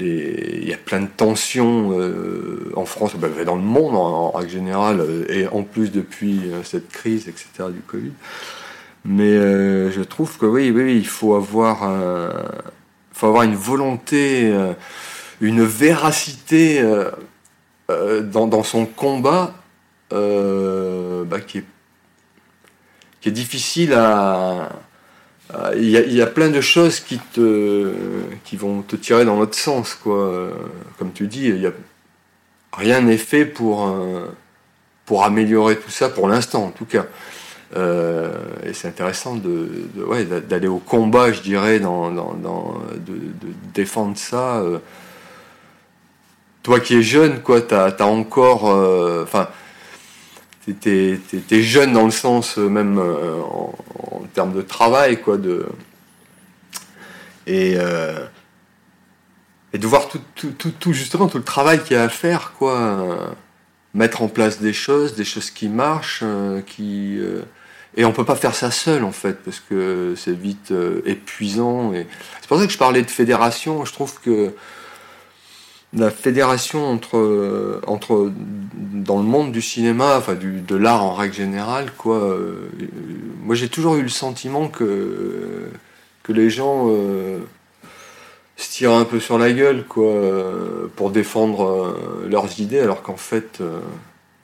Il y a plein de tensions euh, en France, bah, dans le monde en, règle générale, euh, et en plus depuis euh, cette crise, etc., du Covid. Mais je trouve que oui, oui, il faut avoir, faut avoir une volonté, une véracité dans, son combat bah, qui, est, difficile à, Il y, a, il y a plein de choses qui, te, qui vont te tirer dans l'autre sens, quoi. Euh, Comme tu dis, y a, rien n'est fait pour, euh, pour améliorer tout ça, pour l'instant en tout cas. Euh, et c'est intéressant de, ouais, d'a- d'aller au combat, je dirais, dans, dans, de, défendre ça. euh. Toi qui es jeune, quoi, t'as as encore, euh, t'es jeune dans le sens euh, même euh, en, termes de travail, quoi, de et euh, et de voir tout, tout, tout, tout, justement tout le travail qu'il y a à faire, quoi. mettre en place des choses, des choses qui marchent, qui et on peut pas faire ça seul en fait parce que c'est vite épuisant et c'est pour ça que je parlais de fédération. Je trouve que la fédération entre euh, entre dans le monde du cinéma, enfin de l'art en règle générale, quoi. euh, euh, moi j'ai toujours eu le sentiment que que les gens se tirent un peu sur la gueule, quoi, pour défendre leurs idées, alors qu'en fait,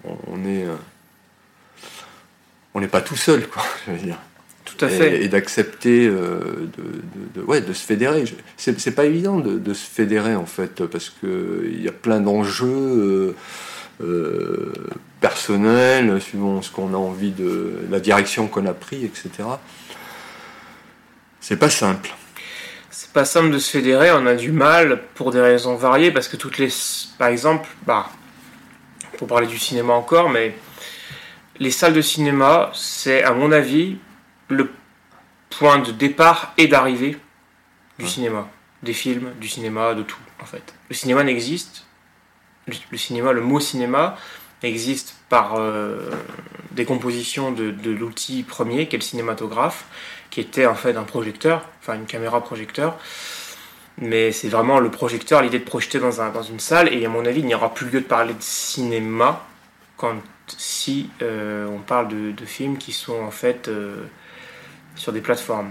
on, est, on n'est pas tout seul, quoi, *laughs* je veux dire. Tout à fait. Et, et d'accepter euh, de, de- de- ouais, de se fédérer. C'est pas évident de, de se fédérer, en fait, parce que il y a plein d'enjeux euh, euh, personnels, suivant ce qu'on a envie de, la direction qu'on a pris, etc. C'est pas simple. C'est pas simple de se fédérer, on a du mal pour des raisons variées parce que toutes les. Par exemple, bah, pour parler du cinéma encore, mais les salles de cinéma, c'est à mon avis le point de départ et d'arrivée du cinéma, des films, du cinéma, de tout en fait. Le cinéma n'existe, le, cinéma, le mot cinéma existe par euh, décomposition de, de l'outil premier qui est le cinématographe, qui était en fait un projecteur, enfin une caméra projecteur. Mais c'est vraiment le projecteur, l'idée de projeter dans, un, dans une salle. Et à mon avis, il n'y aura plus lieu de parler de cinéma quand si euh, on parle de, films qui sont en fait euh, sur des plateformes.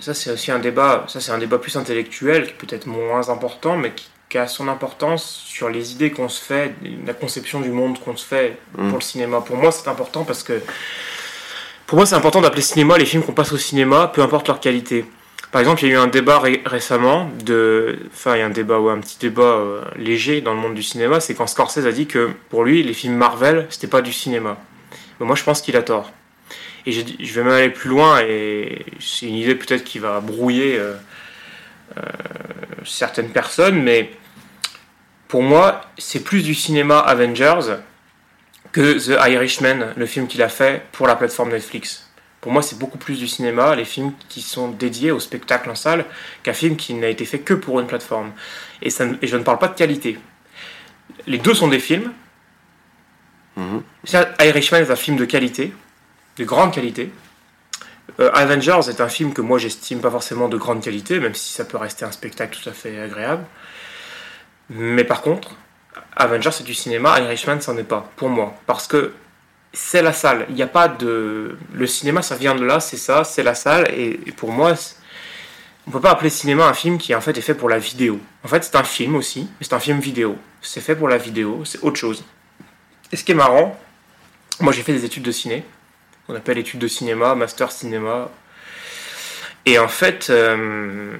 ça c'est aussi un débat, ça c'est un débat plus intellectuel, qui peut-être moins important, mais qui, a son importance sur les idées qu'on se fait, la conception du monde qu'on se fait pour mm. le cinéma. Pour moi c'est important parce que pour moi c'est important d'appeler cinéma les films qu'on passe au cinéma, peu importe leur qualité. Par exemple, il y a eu un débat récemment, de, enfin, il y a un débat ou un petit débat euh, léger dans le monde du cinéma, c'est quand Scorsese a dit que pour lui, les films Marvel, c'était pas du cinéma. Mais moi, je pense qu'il a tort. Et je, vais même aller plus loin, et c'est une idée peut-être qui va brouiller euh, euh, certaines personnes, mais pour moi, c'est plus du cinéma Avengers que The Irishman, le film qu'il a fait pour la plateforme Netflix. Pour moi, c'est beaucoup plus du cinéma, les films qui sont dédiés au spectacle en salle, qu'un film qui n'a été fait que pour une plateforme. Et, ça, je ne parle pas de qualité. Les deux sont des films. Mm Irishman est un film de qualité, de grande qualité. Euh, Avengers est un film que moi j'estime pas forcément de grande qualité, même si ça peut rester un spectacle tout à fait agréable. Mais par contre, Avengers c'est du cinéma, Irishman c'en est pas, pour moi. Parce que c'est la salle. Il n'y a pas de. Le cinéma, ça vient de là, c'est ça, c'est la salle. Et, pour moi, on peut pas appeler cinéma un film qui en fait est fait pour la vidéo. En fait, c'est un film aussi, mais c'est un film vidéo. C'est fait pour la vidéo, c'est autre chose. Et ce qui est marrant, moi j'ai fait des études de ciné. On appelle études de cinéma, master cinéma. Et en fait, euh,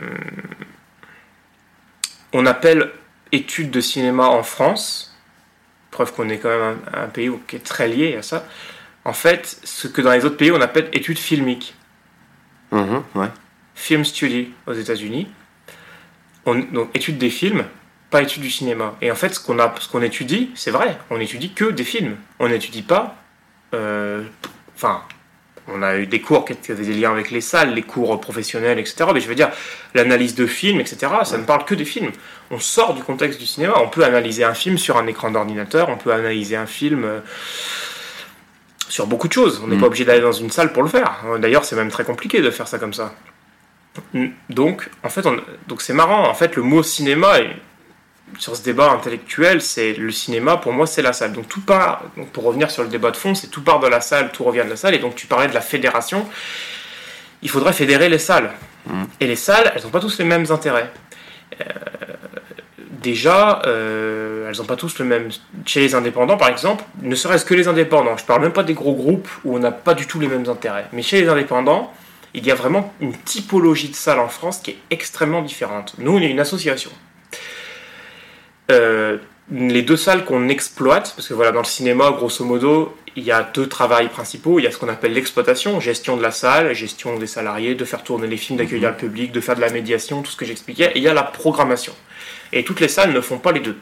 on appelle études de cinéma en France preuve qu'on est quand même un, pays qui est très lié à ça, en fait, ce que dans les autres pays on appelle études filmiques. Mhm, Film study aux États-Unis. Donc études des films, pas études du cinéma. Et en fait, ce qu'on a, ce qu'on étudie, c'est vrai, on étudie que des films. On n'étudie pas, euh, enfin, on a eu des cours qui avaient des liens avec les salles, les cours professionnels, etc. Mais je veux dire, l'analyse de films, etc., ça ne parle que des films. On sort du contexte du cinéma. On peut analyser un film sur un écran d'ordinateur, on peut analyser un film euh, sur beaucoup de choses. On n'est mm. pas obligé d'aller dans une salle pour le faire. D'ailleurs, c'est même très compliqué de faire ça comme ça. Donc, en fait, donc c'est marrant. En fait, le mot cinéma sur ce débat intellectuel, c'est le cinéma, pour moi, c'est la salle. Donc tout part, pour revenir sur le débat de fond, c'est tout part de la salle, tout revient de la salle. Et donc tu parlais de la fédération. Il faudrait fédérer les salles. Mm. Et les salles, elles n'ont pas tous les mêmes intérêts. Euh, déjà, euh, elles n'ont pas tous le même. Chez les indépendants, par exemple, ne serait-ce que les indépendants, je parle même pas des gros groupes où on n'a pas du tout les mêmes intérêts. Mais chez les indépendants, il y a vraiment une typologie de salles en France qui est extrêmement différente. Nous, on est une association. Euh, les deux salles qu'on exploite, parce que voilà, dans le cinéma, grosso modo, il y a deux travails principaux. Il y a ce qu'on appelle l'exploitation, gestion de la salle, gestion des salariés, de faire tourner les films, d'accueillir mhm. le public, de faire de la médiation, tout ce que j'expliquais. Et il y a la programmation. Et toutes les salles ne font pas les deux.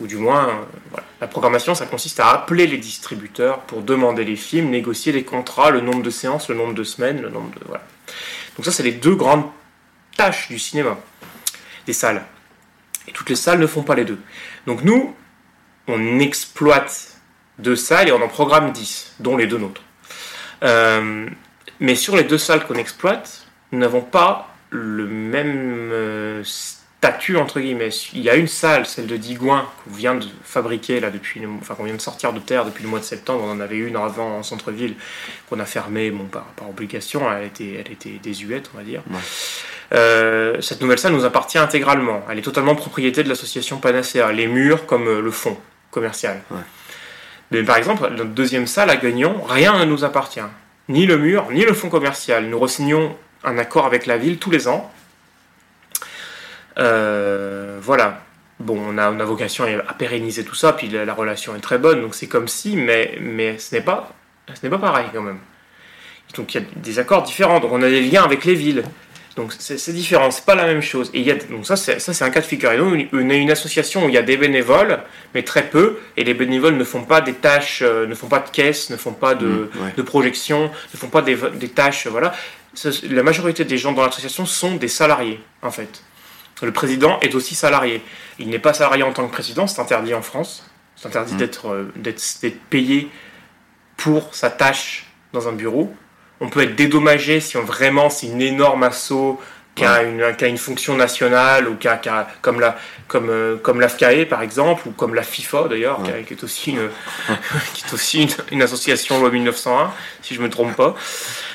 Ou du moins, euh, la programmation, ça consiste à appeler les distributeurs pour demander les films, négocier les contrats, le nombre de séances, le nombre de semaines, le nombre de. Voilà. Donc, ça, c'est les deux grandes tâches du cinéma, des salles. Et toutes les salles ne font pas les deux. Donc nous, on exploite deux salles et on en programme 10, dont les deux nôtres. Euh, mais sur les deux salles qu'on exploite, nous n'avons pas le même euh, statut entre guillemets. Il y a une salle, celle de Digoin, qu'on vient de fabriquer là depuis, enfin qu'on vient de sortir de terre depuis le mois de septembre. On en avait une avant en centre-ville qu'on a fermée, bon, par, par, obligation. Elle était, elle était désuète, on va dire. Euh, cette nouvelle salle nous appartient intégralement. Elle est totalement propriété de l'association Panacea, les murs comme euh, le fond commercial. Mais par exemple, notre deuxième salle à Guignon, rien ne nous appartient. Ni le mur, ni le fonds commercial. Nous ressignons un accord avec la ville tous les ans. Euh, voilà. Bon, on a, a, vocation à pérenniser tout ça, puis la, relation est très bonne, donc c'est comme si, mais, mais ce n'est pas, ce n'est pas pareil quand même. Donc il y a des accords différents. Donc on a des liens avec les villes Donc c'est différent, c'est pas la même chose. Et il y a, donc ça c'est un cas de figure. Et donc on est une association où il y a des bénévoles, mais très peu, et les bénévoles ne font pas des tâches, euh, ne font pas de caisse, ne font pas de, mmh, de projection, ne font pas des, des tâches, voilà. La majorité des gens dans l'association sont des salariés, en fait. Le président est aussi salarié. Il n'est pas salarié en tant que président, c'est interdit en France. C'est interdit mmh. euh, d'être payé pour sa tâche dans un bureau on peut être dédommagé si on, vraiment c'est une énorme assaut qui a, une, une, fonction nationale ou qui a, comme la comme euh, comme l'AFCAE par exemple ou comme la FIFA d'ailleurs qui, est aussi une qui est aussi une, *laughs* association loi 1901 si je me trompe pas.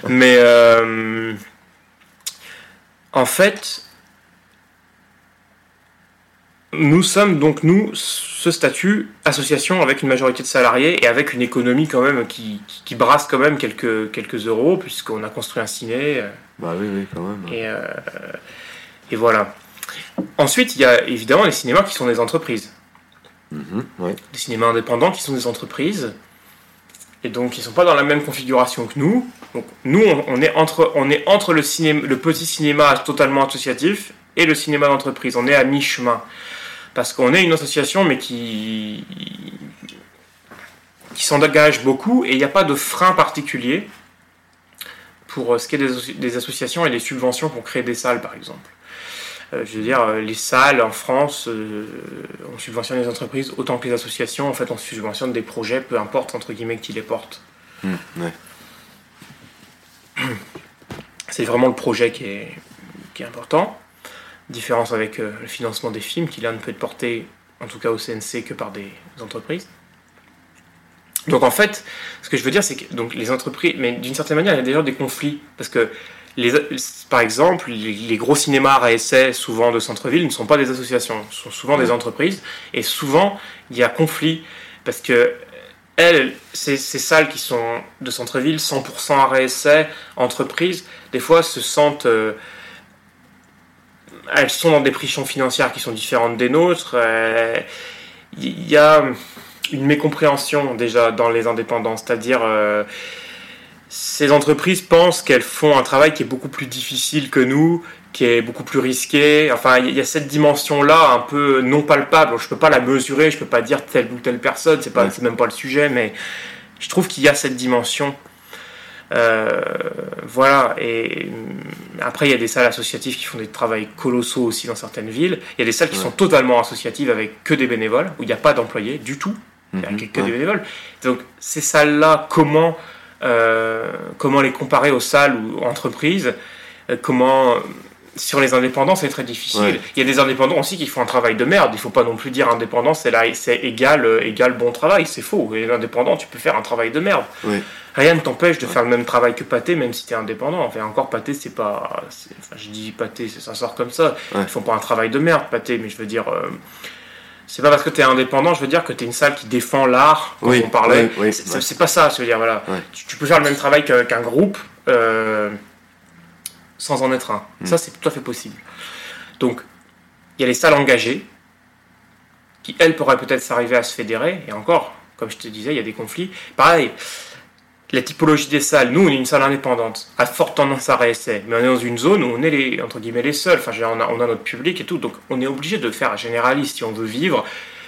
Mais euh, en fait nous sommes donc, nous, ce statut, association avec une majorité de salariés et avec une économie quand même qui, qui, brasse quand même quelques, quelques euros, puisqu'on a construit un ciné. Euh, bah oui, oui, quand même. Et, euh, et voilà. Ensuite, il y a évidemment les cinémas qui sont des entreprises. Mm-hmm, des cinémas indépendants qui sont des entreprises. Et donc, ils ne sont pas dans la même configuration que nous. Donc, nous, on, est entre, on est entre le, cinéma, le petit cinéma totalement associatif et le cinéma d'entreprise. On est à mi-chemin parce qu'on est une association, mais qui, qui s'engage beaucoup, et il n'y a pas de frein particulier pour euh, ce qui est des, associations et des subventions pour créer des salles, par exemple. Euh, je veux dire, euh, les salles en France, on subventionne les entreprises autant que les associations. En fait, on subventionne des projets, peu importe, entre guillemets, qui les portent. Mmh, C'est vraiment le projet qui est, qui est important. Différence avec euh, le financement des films, qui là ne peut être porté, en tout cas au CNC, que par des entreprises. Donc en fait, ce que je veux dire, c'est que donc, les entreprises, mais d'une certaine manière, il y a d'ailleurs des conflits, parce que les, par exemple, les, gros cinémas à essai, souvent de centre-ville, ne sont pas des associations, sont souvent des entreprises, et souvent il y a conflit, parce que elles, ces, ces salles qui sont de centre-ville, 100% à essai, entreprises, des fois se sentent euh, elles sont dans des pressions financières qui sont différentes des nôtres. Il euh, y a une mécompréhension déjà dans les indépendants, c'est-à-dire euh, ces entreprises pensent qu'elles font un travail qui est beaucoup plus difficile que nous, qui est beaucoup plus risqué. Enfin, il y a cette dimension-là un peu non palpable. Je ne peux pas la mesurer, je ne peux pas dire telle ou telle personne, c'est pas, même pas le sujet, mais je trouve qu'il y a cette dimension euh, voilà, et après il y a des salles associatives qui font des travaux colossaux aussi dans certaines villes. Il y a des salles qui sont totalement associatives avec que des bénévoles, où il n'y a pas d'employés du tout, il n'y a mhm. que des bénévoles. Donc ces salles-là, comment, euh, comment les comparer aux salles ou entreprises euh, Comment sur les indépendants, c'est très difficile. Il y a des indépendants aussi qui font un travail de merde. Il faut pas non plus dire indépendant, c'est là, c'est égal, euh, égal bon travail. C'est faux. Et indépendant, tu peux faire un travail de merde. Rien ne t'empêche de faire le même travail que Pâté, même si tu es indépendant. Enfin, encore Pâté, c'est pas. Enfin, je dis Pâté, ça sort comme ça. Ils font pas un travail de merde, Pâté, mais je veux dire. Euh, c'est pas parce que tu es indépendant, je veux dire que tu es une salle qui défend l'art, comme on parlait. c'est pas ça, je veux dire, voilà. Tu, peux faire le même travail qu'un groupe. Euh, sans en être un. Hmm. Ça, c'est tout à fait possible. Donc, il y a les salles engagées, qui, elles, pourraient peut-être s'arriver à se fédérer, et encore, comme je te disais, il y a des conflits. Pareil, la typologie des salles, nous, on est une salle indépendante, à forte tendance à réessayer, mais on est dans une zone où on est, les, entre guillemets, les seuls. Enfin, on a, on a notre public et tout, donc on est obligé de faire un généraliste si on veut vivre,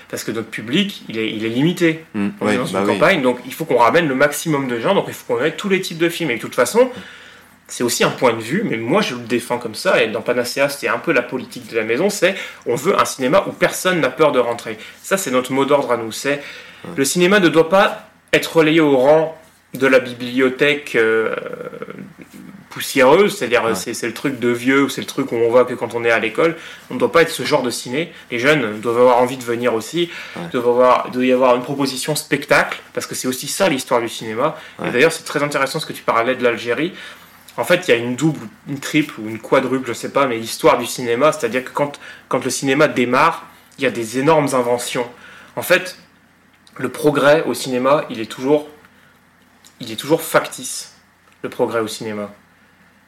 parce que notre public, il est, il est limité. Hmm. on est dans une bah campagne, donc il faut qu'on ramène le maximum de gens, donc il faut qu'on ait tous les types de films. Et de toute façon, c'est aussi un point de vue, mais moi je le défends comme ça, et dans Panacea c'est un peu la politique de la maison, c'est on veut un cinéma où personne n'a peur de rentrer. Ça c'est notre mot d'ordre à nous, c'est le cinéma ne doit pas être relayé au rang de la bibliothèque euh, poussiéreuse, c'est-à-dire c'est, le truc de vieux, c'est le truc où on voit que quand on est à l'école, on ne doit pas être ce genre de ciné. Les jeunes doivent avoir envie de venir aussi, doivent avoir, il doit y avoir une proposition spectacle, parce que c'est aussi ça l'histoire du cinéma. Et d'ailleurs c'est très intéressant ce que tu parlais de l'Algérie. En fait, il y a une double, une triple ou une quadruple, je sais pas, mais l'histoire du cinéma, c'est-à-dire que quand, quand le cinéma démarre, il y a des énormes inventions. En fait, le progrès au cinéma, il est toujours, il est toujours factice, le progrès au cinéma.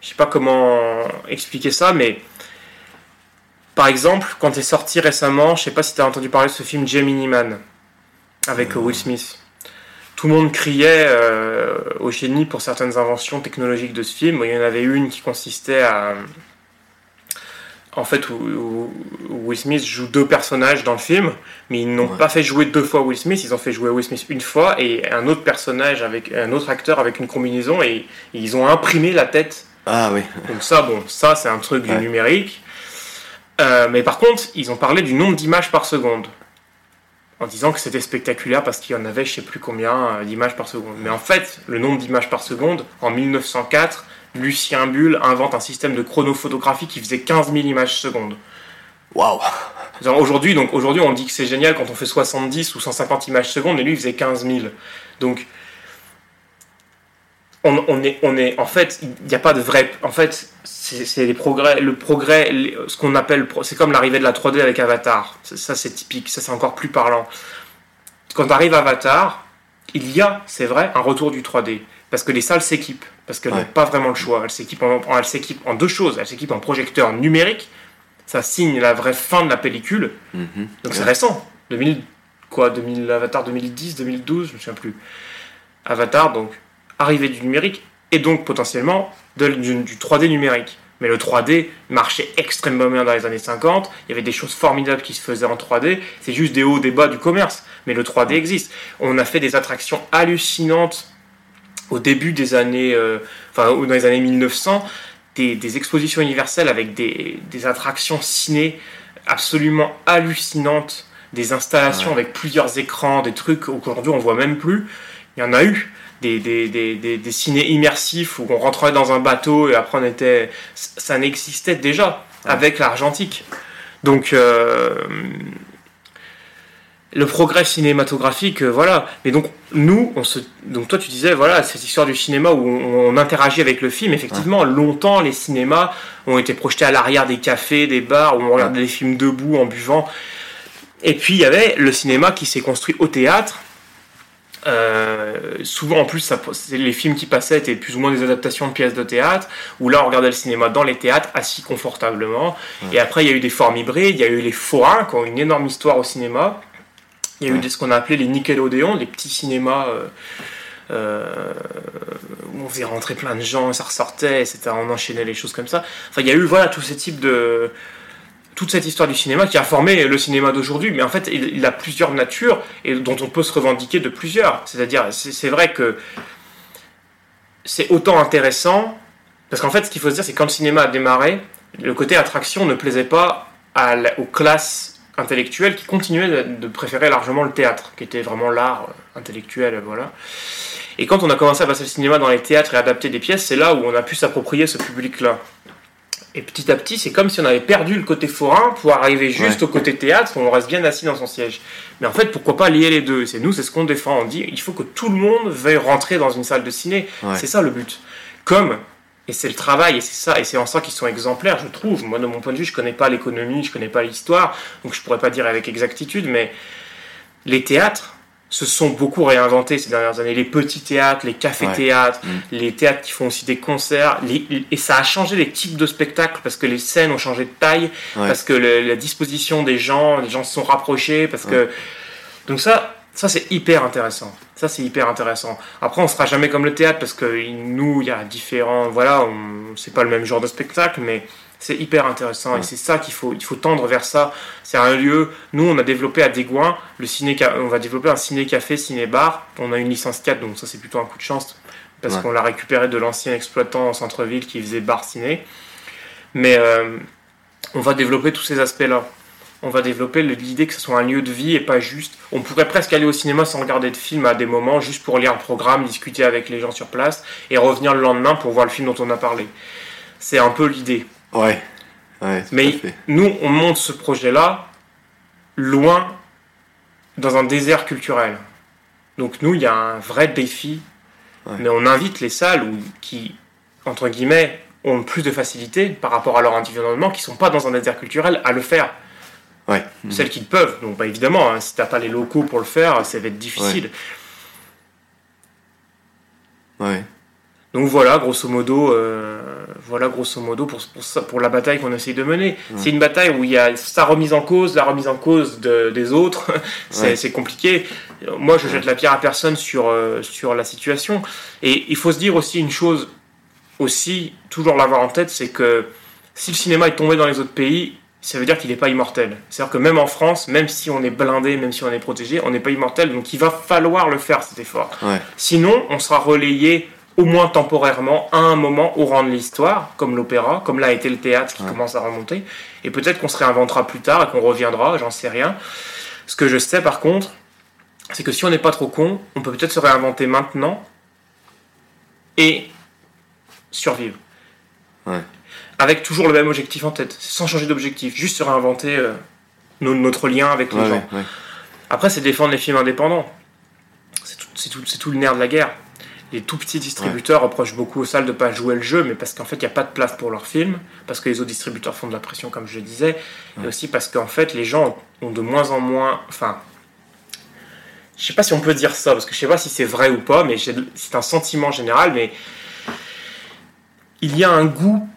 Je sais pas comment expliquer ça, mais par exemple, quand est sorti récemment, je sais pas si tu as entendu parler de ce film Gemini Man avec Will Smith tout le monde criait euh, au génie pour certaines inventions technologiques de ce film. Il y en avait une qui consistait à, en fait, où, Will Smith joue deux personnages dans le film, mais ils n'ont pas fait jouer deux fois Will Smith, ils ont fait jouer Will Smith une fois et un autre personnage avec un autre acteur avec une combinaison et, ils ont imprimé la tête. Ah oui. Donc ça, bon, ça c'est un truc du numérique. Euh, mais par contre, ils ont parlé du nombre d'images par seconde en disant que c'était spectaculaire parce qu'il y en avait je sais plus combien euh, d'images par seconde. Mais en fait, le nombre d'images par seconde, en 1904, Lucien Bull invente un système de chronophotographie qui faisait 15 000 images secondes. Waouh Aujourd'hui, donc aujourd'hui, on dit que c'est génial quand on fait 70 ou 150 images secondes, mais lui, il faisait 15 000. Donc, on, est, on est, en fait, il n'y a pas de vrai. En fait, c'est les progrès, le progrès, ce qu'on appelle, c'est comme l'arrivée de la 3D avec Avatar. Ça, c'est typique. Ça, c'est encore plus parlant. Quand arrive Avatar, il y a, c'est vrai, un retour du 3D parce que les salles s'équipent, parce qu'elles n'ont pas vraiment le choix. Elles s'équipent en, en, deux choses. Elles s'équipent en projecteur numérique, ça signe la vraie fin de la pellicule. Mhm. Donc c'est récent, 2000, quoi, 2000, Avatar 2010, 2012, je ne me souviens plus. Avatar, donc arrivée du numérique, et donc potentiellement du, 3D numérique. Mais le 3D marchait extrêmement bien dans les années 50. Il y avait des choses formidables qui se faisaient en 3D. C'est juste des hauts, des bas du commerce. Mais le 3D existe. On a fait des attractions hallucinantes au début des années, euh, enfin, dans les années 1900, des, expositions universelles avec des, attractions ciné absolument hallucinantes, des installations avec plusieurs écrans, des trucs qu'aujourd'hui on voit même plus. Il y en a eu. Des, des, des, des, ciné immersifs où on rentrait dans un bateau et après on était. Ça n'existait déjà avec l'argentique. Donc, euh, le progrès cinématographique, euh, voilà. Mais donc nous, on se, donc toi tu disais voilà cette histoire du cinéma où on, interagit avec le film. Effectivement, longtemps les cinémas ont été projetés à l'arrière des cafés, des bars où on regardait des films debout en buvant. Et puis il y avait le cinéma qui s'est construit au théâtre. Euh, souvent en plus, ça, les films qui passaient étaient plus ou moins des adaptations de pièces de théâtre, où là on regardait le cinéma dans les théâtres, assis confortablement. Et après il y a eu des formes hybrides, il y a eu les forains qui ont une énorme histoire au cinéma il y a eu ce qu'on a appelé les Nickelodeon, les petits cinémas euh, euh, où on faisait rentrer plein de gens, ça ressortait, etc. On enchaînait les choses comme ça. Enfin, il y a eu voilà tous ces types de toute cette histoire du cinéma qui a formé le cinéma d'aujourd'hui, mais en fait, il, a plusieurs natures et dont on peut se revendiquer de plusieurs. C'est-à-dire, c'est vrai que c'est autant intéressant, parce qu'en fait, ce qu'il faut se dire, c'est quand le cinéma a démarré, le côté attraction ne plaisait pas aux classes intellectuel qui continuait de, préférer largement le théâtre, qui était vraiment l'art euh, intellectuel, voilà. Et quand on a commencé à passer le cinéma dans les théâtres et adapter des pièces, c'est là où on a pu s'approprier ce public-là. Et petit à petit, c'est comme si on avait perdu le côté forain pour arriver juste au côté théâtre, où on reste bien assis dans son siège. Mais en fait, pourquoi pas lier les deux? C'est nous, c'est ce qu'on défend. On dit, il faut que tout le monde veuille rentrer dans une salle de ciné. C'est ça le but. Comme et c'est le travail, et c'est ça, et c'est en ça qu'ils sont exemplaires, je trouve. Moi, de mon point de vue, je connais pas l'économie, je connais pas l'histoire, donc je pourrais pas dire avec exactitude, mais les théâtres se sont beaucoup réinventés ces dernières années. Les petits théâtres, les cafés-théâtres, mm. les théâtres qui font aussi des concerts, et ça a changé les types de spectacles parce que les scènes ont changé de taille, parce que la disposition des gens, les gens se sont rapprochés, parce que donc ça, ça, c'est hyper intéressant. Ça, c'est hyper intéressant. Après, on sera jamais comme le théâtre parce que nous, il y a différents. Voilà, c'est pas le même genre de spectacle, mais c'est hyper intéressant et c'est ça qu'il faut, il faut tendre vers ça. C'est un lieu. Nous, on a développé à Desgoins le ciné, on va développer un ciné-café, ciné-bar. On a une licence 4, donc ça, c'est plutôt un coup de chance parce qu'on l'a récupéré de l'ancien exploitant en centre-ville qui faisait bar ciné. Mais euh, on va développer tous ces aspects-là on va développer l'idée que ce soit un lieu de vie et pas juste. On pourrait presque aller au cinéma sans regarder de film à des moments, juste pour lire le programme, discuter avec les gens sur place et revenir le lendemain pour voir le film dont on a parlé. C'est un peu l'idée. Ouais. Mais nous, on monte ce projet-là loin dans un désert culturel. Donc nous, il y a un vrai défi. Mais on invite les salles où, qui, entre guillemets, ont plus de facilité par rapport à leur environnement, qui ne sont pas dans un désert culturel, à le faire. Celles qui le peuvent. Donc, bah, évidemment, hein, si tu n'as pas les locaux pour le faire, ça va être difficile. Ouais. Donc voilà, grosso modo, euh, voilà grosso modo pour, pour, pour la bataille qu'on essaye de mener. C'est une bataille où il y a sa remise en cause, la remise en cause des autres. *laughs* c'est compliqué. Moi, je jette la pierre à personne sur, euh, sur la situation. Et il faut se dire aussi une chose, aussi, toujours l'avoir en tête, c'est que si le cinéma est tombé dans les autres pays, ça veut dire qu'il n'est pas immortel. C'est-à-dire que même en France, même si on est blindé, même si on est protégé, on n'est pas immortel. Donc il va falloir le faire cet effort. Sinon, on sera relayé au moins temporairement à un moment au rang de l'histoire, comme l'opéra, comme l'a été le théâtre qui commence à remonter. Et peut-être qu'on se réinventera plus tard et qu'on reviendra, j'en sais rien. Ce que je sais par contre, c'est que si on n'est pas trop con, on peut peut-être se réinventer maintenant et survivre. Avec toujours le même objectif en tête, sans changer d'objectif, juste se réinventer euh, notre lien avec les gens. Après, c'est défendre les films indépendants. C'est tout, tout, le nerf de la guerre. Les tout petits distributeurs reprochent beaucoup aux salles de ne pas jouer le jeu, mais parce qu'en fait, il n'y a pas de place pour leurs films, parce que les autres distributeurs font de la pression, comme je le disais, et aussi parce qu'en fait, les gens ont de moins en moins. Enfin, je sais pas si on peut dire ça, parce que je sais pas si c'est vrai ou pas, mais c'est un sentiment général, mais il y a un goût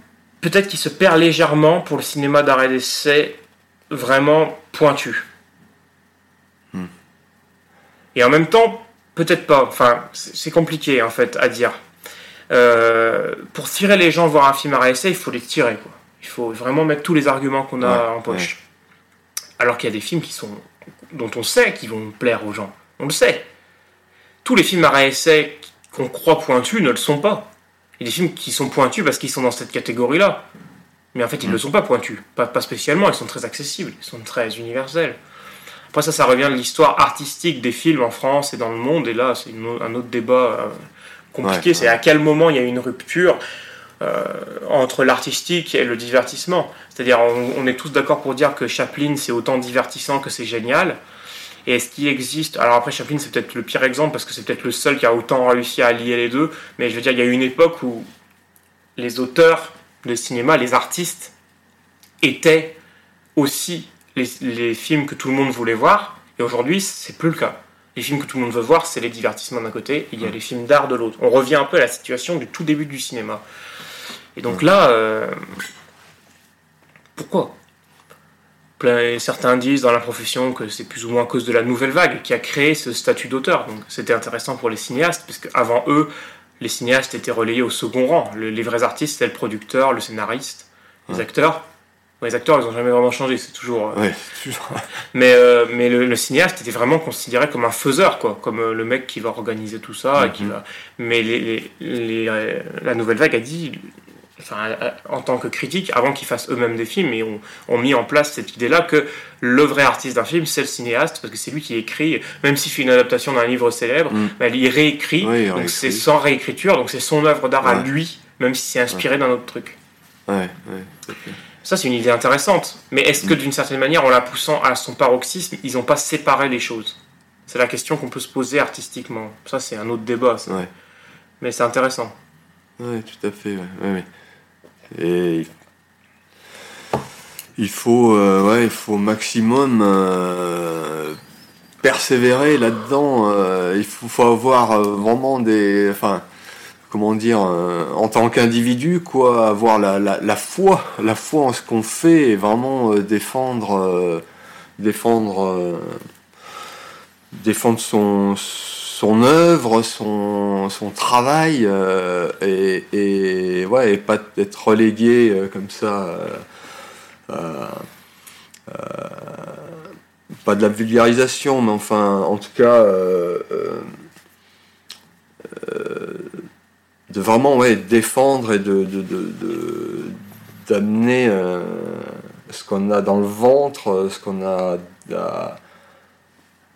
peut-être qui se perd légèrement pour le cinéma d'arrêt d'essai vraiment pointu. Hmm. Et en même temps, peut-être pas. Enfin, c'est compliqué en fait à dire. Euh, pour tirer les gens voir un film arrêt d'essai, il faut les tirer. Quoi. Il faut vraiment mettre tous les arguments qu'on a en poche. Alors qu'il y a des films qui sont dont on sait qu'ils vont plaire aux gens. On le sait. Tous les films à essai qu'on croit pointus ne le sont pas. Il y a des films qui sont pointus parce qu'ils sont dans cette catégorie-là. Mais en fait, ils ne le sont pas pointus. Pas, pas spécialement, ils sont très accessibles, ils sont très universels. Après ça, ça revient de l'histoire artistique des films en France et dans le monde. Et là, c'est un autre débat euh, compliqué. c'est à quel moment il y a une rupture euh, entre l'artistique et le divertissement. C'est-à-dire, on, est tous d'accord pour dire que Chaplin, c'est autant divertissant que c'est génial. Et est-ce qu'il existe Alors après, Chaplin, c'est peut-être le pire exemple parce que c'est peut-être le seul qui a autant réussi à lier les deux. Mais je veux dire, il y a eu une époque où les auteurs de cinéma, les artistes, étaient aussi les, films que tout le monde voulait voir. Et aujourd'hui, c'est plus le cas. Les films que tout le monde veut voir, c'est les divertissements d'un côté, et il y a les films d'art de l'autre. On revient un peu à la situation du tout début du cinéma. Et donc là, euh, pourquoi? Certains disent dans la profession que c'est plus ou moins à cause de la nouvelle vague qui a créé ce statut d'auteur. Donc c'était intéressant pour les cinéastes, parce qu'avant eux, les cinéastes étaient relayés au second rang. les vrais artistes, c'est le producteur, le scénariste, les acteurs. Les acteurs, ils n'ont jamais vraiment changé, c'est toujours. Euh, *laughs* mais euh, mais le, cinéaste était vraiment considéré comme un faiseur, quoi, comme euh, le mec qui va organiser tout ça. et qui mm-hmm. va... Mais les, la nouvelle vague a dit en tant que critique, avant qu'ils fassent eux-mêmes des films, et ont, ont mis en place cette idée-là que le vrai artiste d'un film, c'est le cinéaste, parce que c'est lui qui écrit, même s'il fait une adaptation d'un livre célèbre, mm. bah, il réécrit, donc c'est sans réécriture, donc c'est son œuvre d'art à lui, même si c'est inspiré d'un autre truc. Ça, c'est une idée intéressante. Mais est-ce que d'une certaine manière, en la poussant à son paroxysme, ils n'ont pas séparé les choses? C'est la question qu'on peut se poser artistiquement. Ça, c'est un autre débat. Mais c'est intéressant. Oui, tout à fait. Et il faut, euh, ouais, il faut au maximum euh, persévérer là-dedans. Euh, il faut, faut avoir vraiment des, enfin, comment dire, en tant qu'individu, quoi, avoir la, la, foi, la foi en ce qu'on fait et vraiment défendre, défendre, défendre son son œuvre, son, son travail, euh, et, et, ouais, et pas être relégué euh, comme ça. Euh, pas de la vulgarisation, mais enfin, en tout cas, de vraiment ouais, défendre et de, d'amener ce qu'on a dans le ventre, ce qu'on a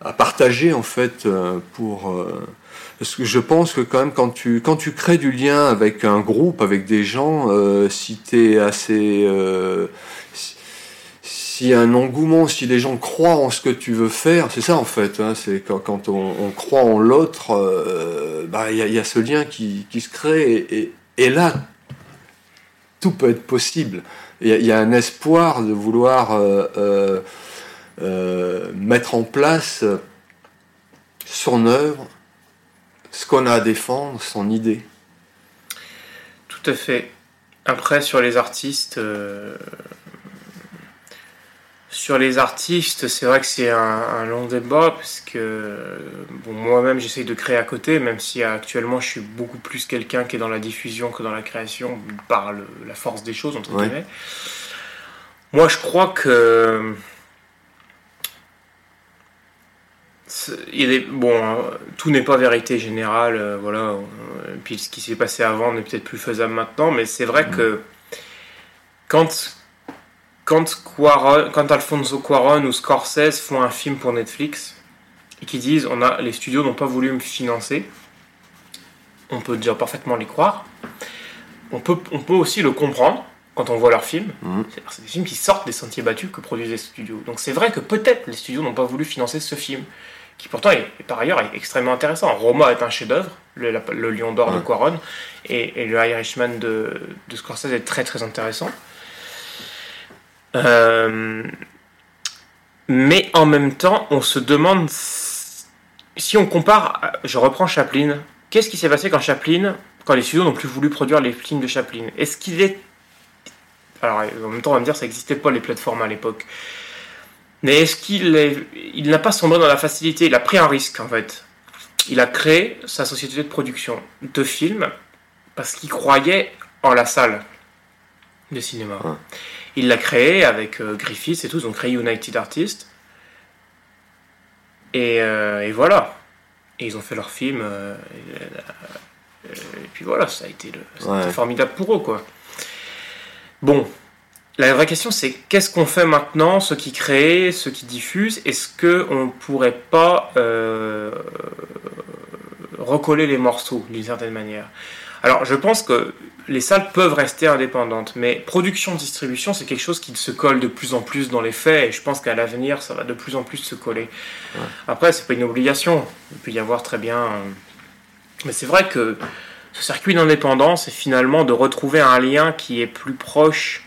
à partager en fait euh, pour euh, parce que je pense que quand même quand tu quand tu crées du lien avec un groupe avec des gens euh, si tu es assez euh, s'il y a un engouement si les gens croient en ce que tu veux faire c'est ça en fait hein, c'est quand, quand on, croit en l'autre bah il y, a ce lien qui, se crée et, là tout peut être possible il y, a un espoir de vouloir euh, mettre en place son œuvre, ce qu'on a à défendre, son idée. Tout à fait. Après, sur les artistes, euh, Sur les artistes, c'est vrai que c'est un, long débat parce que bon, moi-même j'essaye de créer à côté, même si actuellement je suis beaucoup plus quelqu'un qui est dans la diffusion que dans la création par la force des choses, entre guillemets. Moi je crois que. Il bon, tout n'est pas vérité générale, euh, voilà. Euh, puis ce qui s'est passé avant n'est peut-être plus faisable maintenant, mais c'est vrai mmh. que quand quand, quand Alfonso Cuaron ou Scorsese font un film pour Netflix et qui disent on a, les studios n'ont pas voulu me financer, on peut déjà parfaitement les croire. On peut, on peut aussi le comprendre quand on voit leurs films. Mhm. C'est des films qui sortent des sentiers battus que produisent les studios. Donc c'est vrai que peut-être les studios n'ont pas voulu financer ce film, qui pourtant est, par ailleurs est extrêmement intéressant. Roma est un chef-d'œuvre, le, Lion d'or de Cuaron, et, le Irishman de, de Scorsese est très très intéressant. Euh, mais en même temps, on se demande si on compare. Je reprends Chaplin. Qu'est-ce qui s'est passé quand Chaplin, quand les studios n'ont plus voulu produire les films de Chaplin? Est-ce qu'il est. Alors, en même temps, on va me dire, ça n'existait pas les plateformes à l'époque. Mais est-ce qu'il est... il n'a pas sombré dans la facilité? Il a pris un risque, en fait. Il a créé sa société de production de films parce qu'il croyait en la salle de cinéma. Il l'a créé avec euh, Griffiths et tout, ils ont créé United Artists. Et, euh, et, voilà. Et ils ont fait leur film. Euh, et, puis voilà, ça a été, formidable pour eux, quoi. Bon, la vraie question c'est qu'est-ce qu'on fait maintenant, ceux qui créent, ceux qui diffusent Est-ce qu'on ne pourrait pas recoller les morceaux d'une certaine manière? Alors je pense que les salles peuvent rester indépendantes, mais production-distribution, c'est quelque chose qui se colle de plus en plus dans les faits, et je pense qu'à l'avenir, ça va de plus en plus se coller. Après, c'est pas une obligation, il peut y avoir très bien. Euh, mais c'est vrai que ce circuit d'indépendance, c'est finalement de retrouver un lien qui est plus proche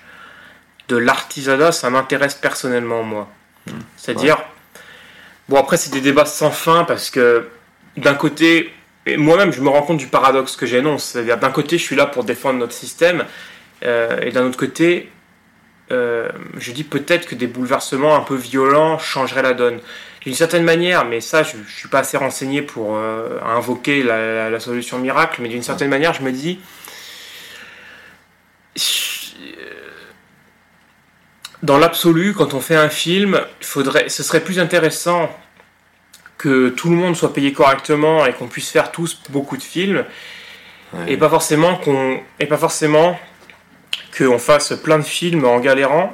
de l'artisanat, ça m'intéresse personnellement, moi. Mmh. C'est-à-dire, bon, après, c'est des débats sans fin, parce que d'un côté, moi-même, je me rends compte du paradoxe que j'énonce. D'un côté, je suis là pour défendre notre système, euh, et d'un autre côté, euh, je dis peut-être que des bouleversements un peu violents changeraient la donne. D'une certaine manière, mais ça, je ne suis pas assez renseigné pour euh, invoquer la, solution miracle, mais d'une certaine manière, je me dis, dans l'absolu, quand on fait un film, il faudrait, ce serait plus intéressant que tout le monde soit payé correctement et qu'on puisse faire tous beaucoup de films. Et pas forcément qu'on et pas forcément qu'on fasse plein de films en galérant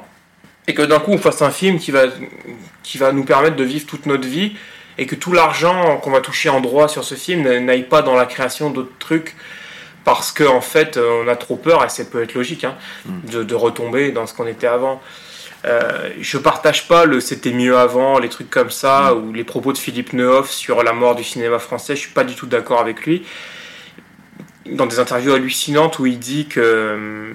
et que d'un coup on fasse un film qui va qui va nous permettre de vivre toute notre vie et que tout l'argent qu'on va toucher en droit sur ce film n'aille pas dans la création d'autres trucs parce qu'en en fait on a trop peur et ça peut être logique hein, mm. de, de, retomber dans ce qu'on était avant euh, je partage pas le c'était mieux avant, les trucs comme ça, mm. ou les propos de Philippe Nehoff sur la mort du cinéma français, je suis pas du tout d'accord avec lui. Dans des interviews hallucinantes où il dit que.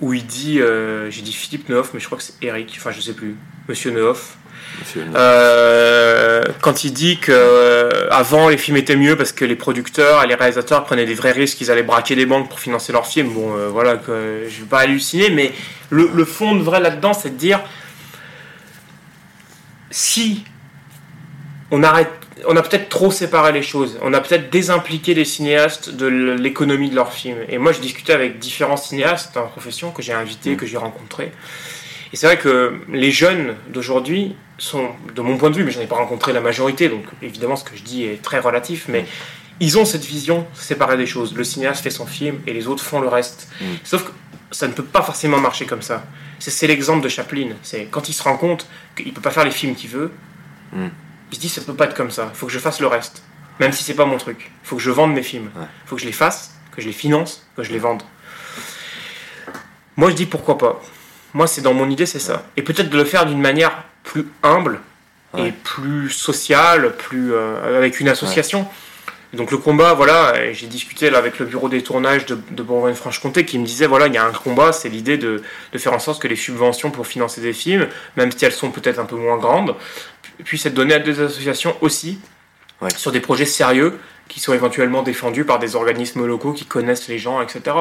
Où il dit. Euh, j'ai dit Philippe Nehoff, mais je crois que c'est Eric, enfin je sais plus, Monsieur Nehoff. Euh, quand il dit que euh, avant les films étaient mieux parce que les producteurs et les réalisateurs prenaient des vrais risques, ils allaient braquer des banques pour financer leurs films. Bon, euh, voilà, que, je vais pas halluciner, mais le, fond de vrai là-dedans, c'est de dire si on arrête, on a peut-être trop séparé les choses, on a peut-être désimpliqué les cinéastes de l'économie de leurs films. Et moi, je discutais avec différents cinéastes en profession que j'ai invités, que j'ai rencontrés. Et c'est vrai que les jeunes d'aujourd'hui sont, de mon point de vue, mais je n'en ai pas rencontré la majorité, donc évidemment ce que je dis est très relatif, mais ils ont cette vision séparée des choses. Le cinéaste fait son film et les autres font le reste. Mm. Sauf que ça ne peut pas forcément marcher comme ça. C'est l'exemple de Chaplin. C'est quand il se rend compte qu'il ne peut pas faire les films qu'il veut, mm. il se dit ça ne peut pas être comme ça. Il faut que je fasse le reste. Même si c'est pas mon truc. Il faut que je vende mes films. Il faut que je les fasse, que je les finance, que je les vende. Moi je dis pourquoi pas. Moi, c'est dans mon idée, c'est ça. Et peut-être de le faire d'une manière plus humble et plus sociale, plus euh, avec une association. Donc le combat, voilà, j'ai discuté là avec le bureau des tournages de, de Bourgogne-Franche-Comté qui me disait, voilà, il y a un combat, c'est l'idée de, de, faire en sorte que les subventions pour financer des films, même si elles sont peut-être un peu moins grandes, puissent être données à des associations aussi, sur des projets sérieux qui sont éventuellement défendus par des organismes locaux qui connaissent les gens, etc.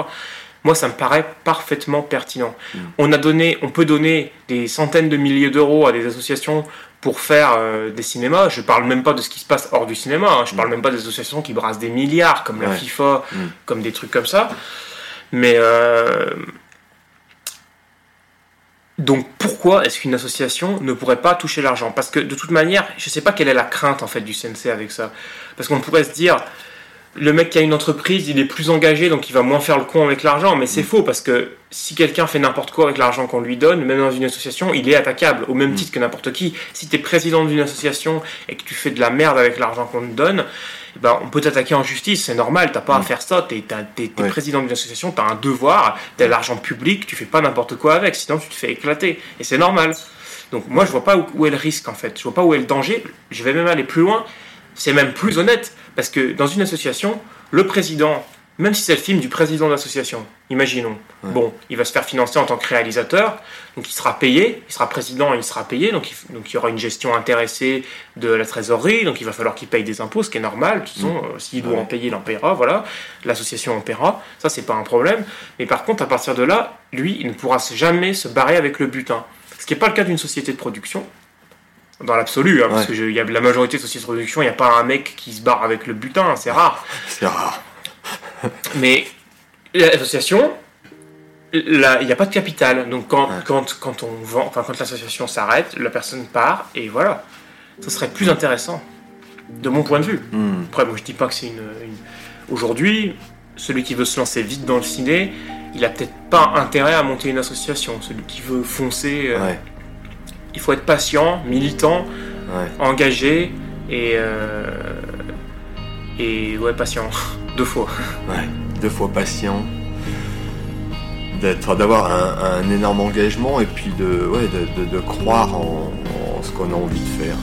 moi ça me paraît parfaitement pertinent. Mm. On a donné, on peut donner des centaines de milliers d'euros à des associations pour faire euh, des cinémas. Je parle même pas de ce qui se passe hors du cinéma. hein. Je parle même pas des associations qui brassent des milliards, comme la. FIFA, Mm. comme des trucs comme ça. Mais euh, donc pourquoi est-ce qu'une association ne pourrait pas toucher l'argent? Parce que de toute manière, je sais pas quelle est la crainte en fait du CNC avec ça. Parce qu'on pourrait se dire, le mec qui a une entreprise, il est plus engagé, donc il va moins faire le con avec l'argent. Mais c'est faux, parce que si quelqu'un fait n'importe quoi avec l'argent qu'on lui donne, même dans une association, il est attaquable, au même titre que n'importe qui. Si tu es président d'une association et que tu fais de la merde avec l'argent qu'on te donne, eh ben, on peut t'attaquer en justice, c'est normal, t'as pas à faire ça, t'es Ouais. président d'une association, t'as un devoir, t'as de l'argent public, tu fais pas n'importe quoi avec, sinon tu te fais éclater. Et c'est normal. Donc moi je vois pas où, où est le risque en fait, je vois pas où est le danger, je vais même aller plus loin, c'est même plus honnête, parce que dans une association, le président, même si c'est le film du président de l'association, imaginons, Ouais. bon, il va se faire financer en tant que réalisateur, donc il sera payé, il sera président, il sera payé, donc il, donc il y aura une gestion intéressée de la trésorerie, donc il va falloir qu'il paye des impôts, ce qui est normal, de toute façon, euh, s'il doit Ouais. en payer, il en paiera, voilà, l'association en paiera, ça c'est pas un problème, mais par contre, à partir de là, lui, il ne pourra jamais se barrer avec le butin, ce qui n'est pas le cas d'une société de production, dans l'absolu, hein, parce que je- y a la majorité de sociétés de production, il n'y a pas un mec qui se barre avec le butin, c'est rare. *laughs* C'est rare. *laughs* Mais l'association, il n'y a pas de capital. Donc quand, Ouais. quand, quand on vend, enfin quand l'association s'arrête, la personne part et voilà. Ça serait plus intéressant, de mon point de vue. Hmm. Après, moi je dis pas que c'est une, une- Aujourd'hui, celui qui veut se lancer vite dans le ciné, il a peut-être pas intérêt à monter une association. Celui qui veut foncer, euh, Ouais, il faut être patient, militant, ouais. engagé et euh, et ouais patient *laughs* deux fois. Ouais, deux fois patient, d'être, d'avoir un, un énorme engagement et puis de, ouais, de, de- de croire en, en ce qu'on a envie de faire.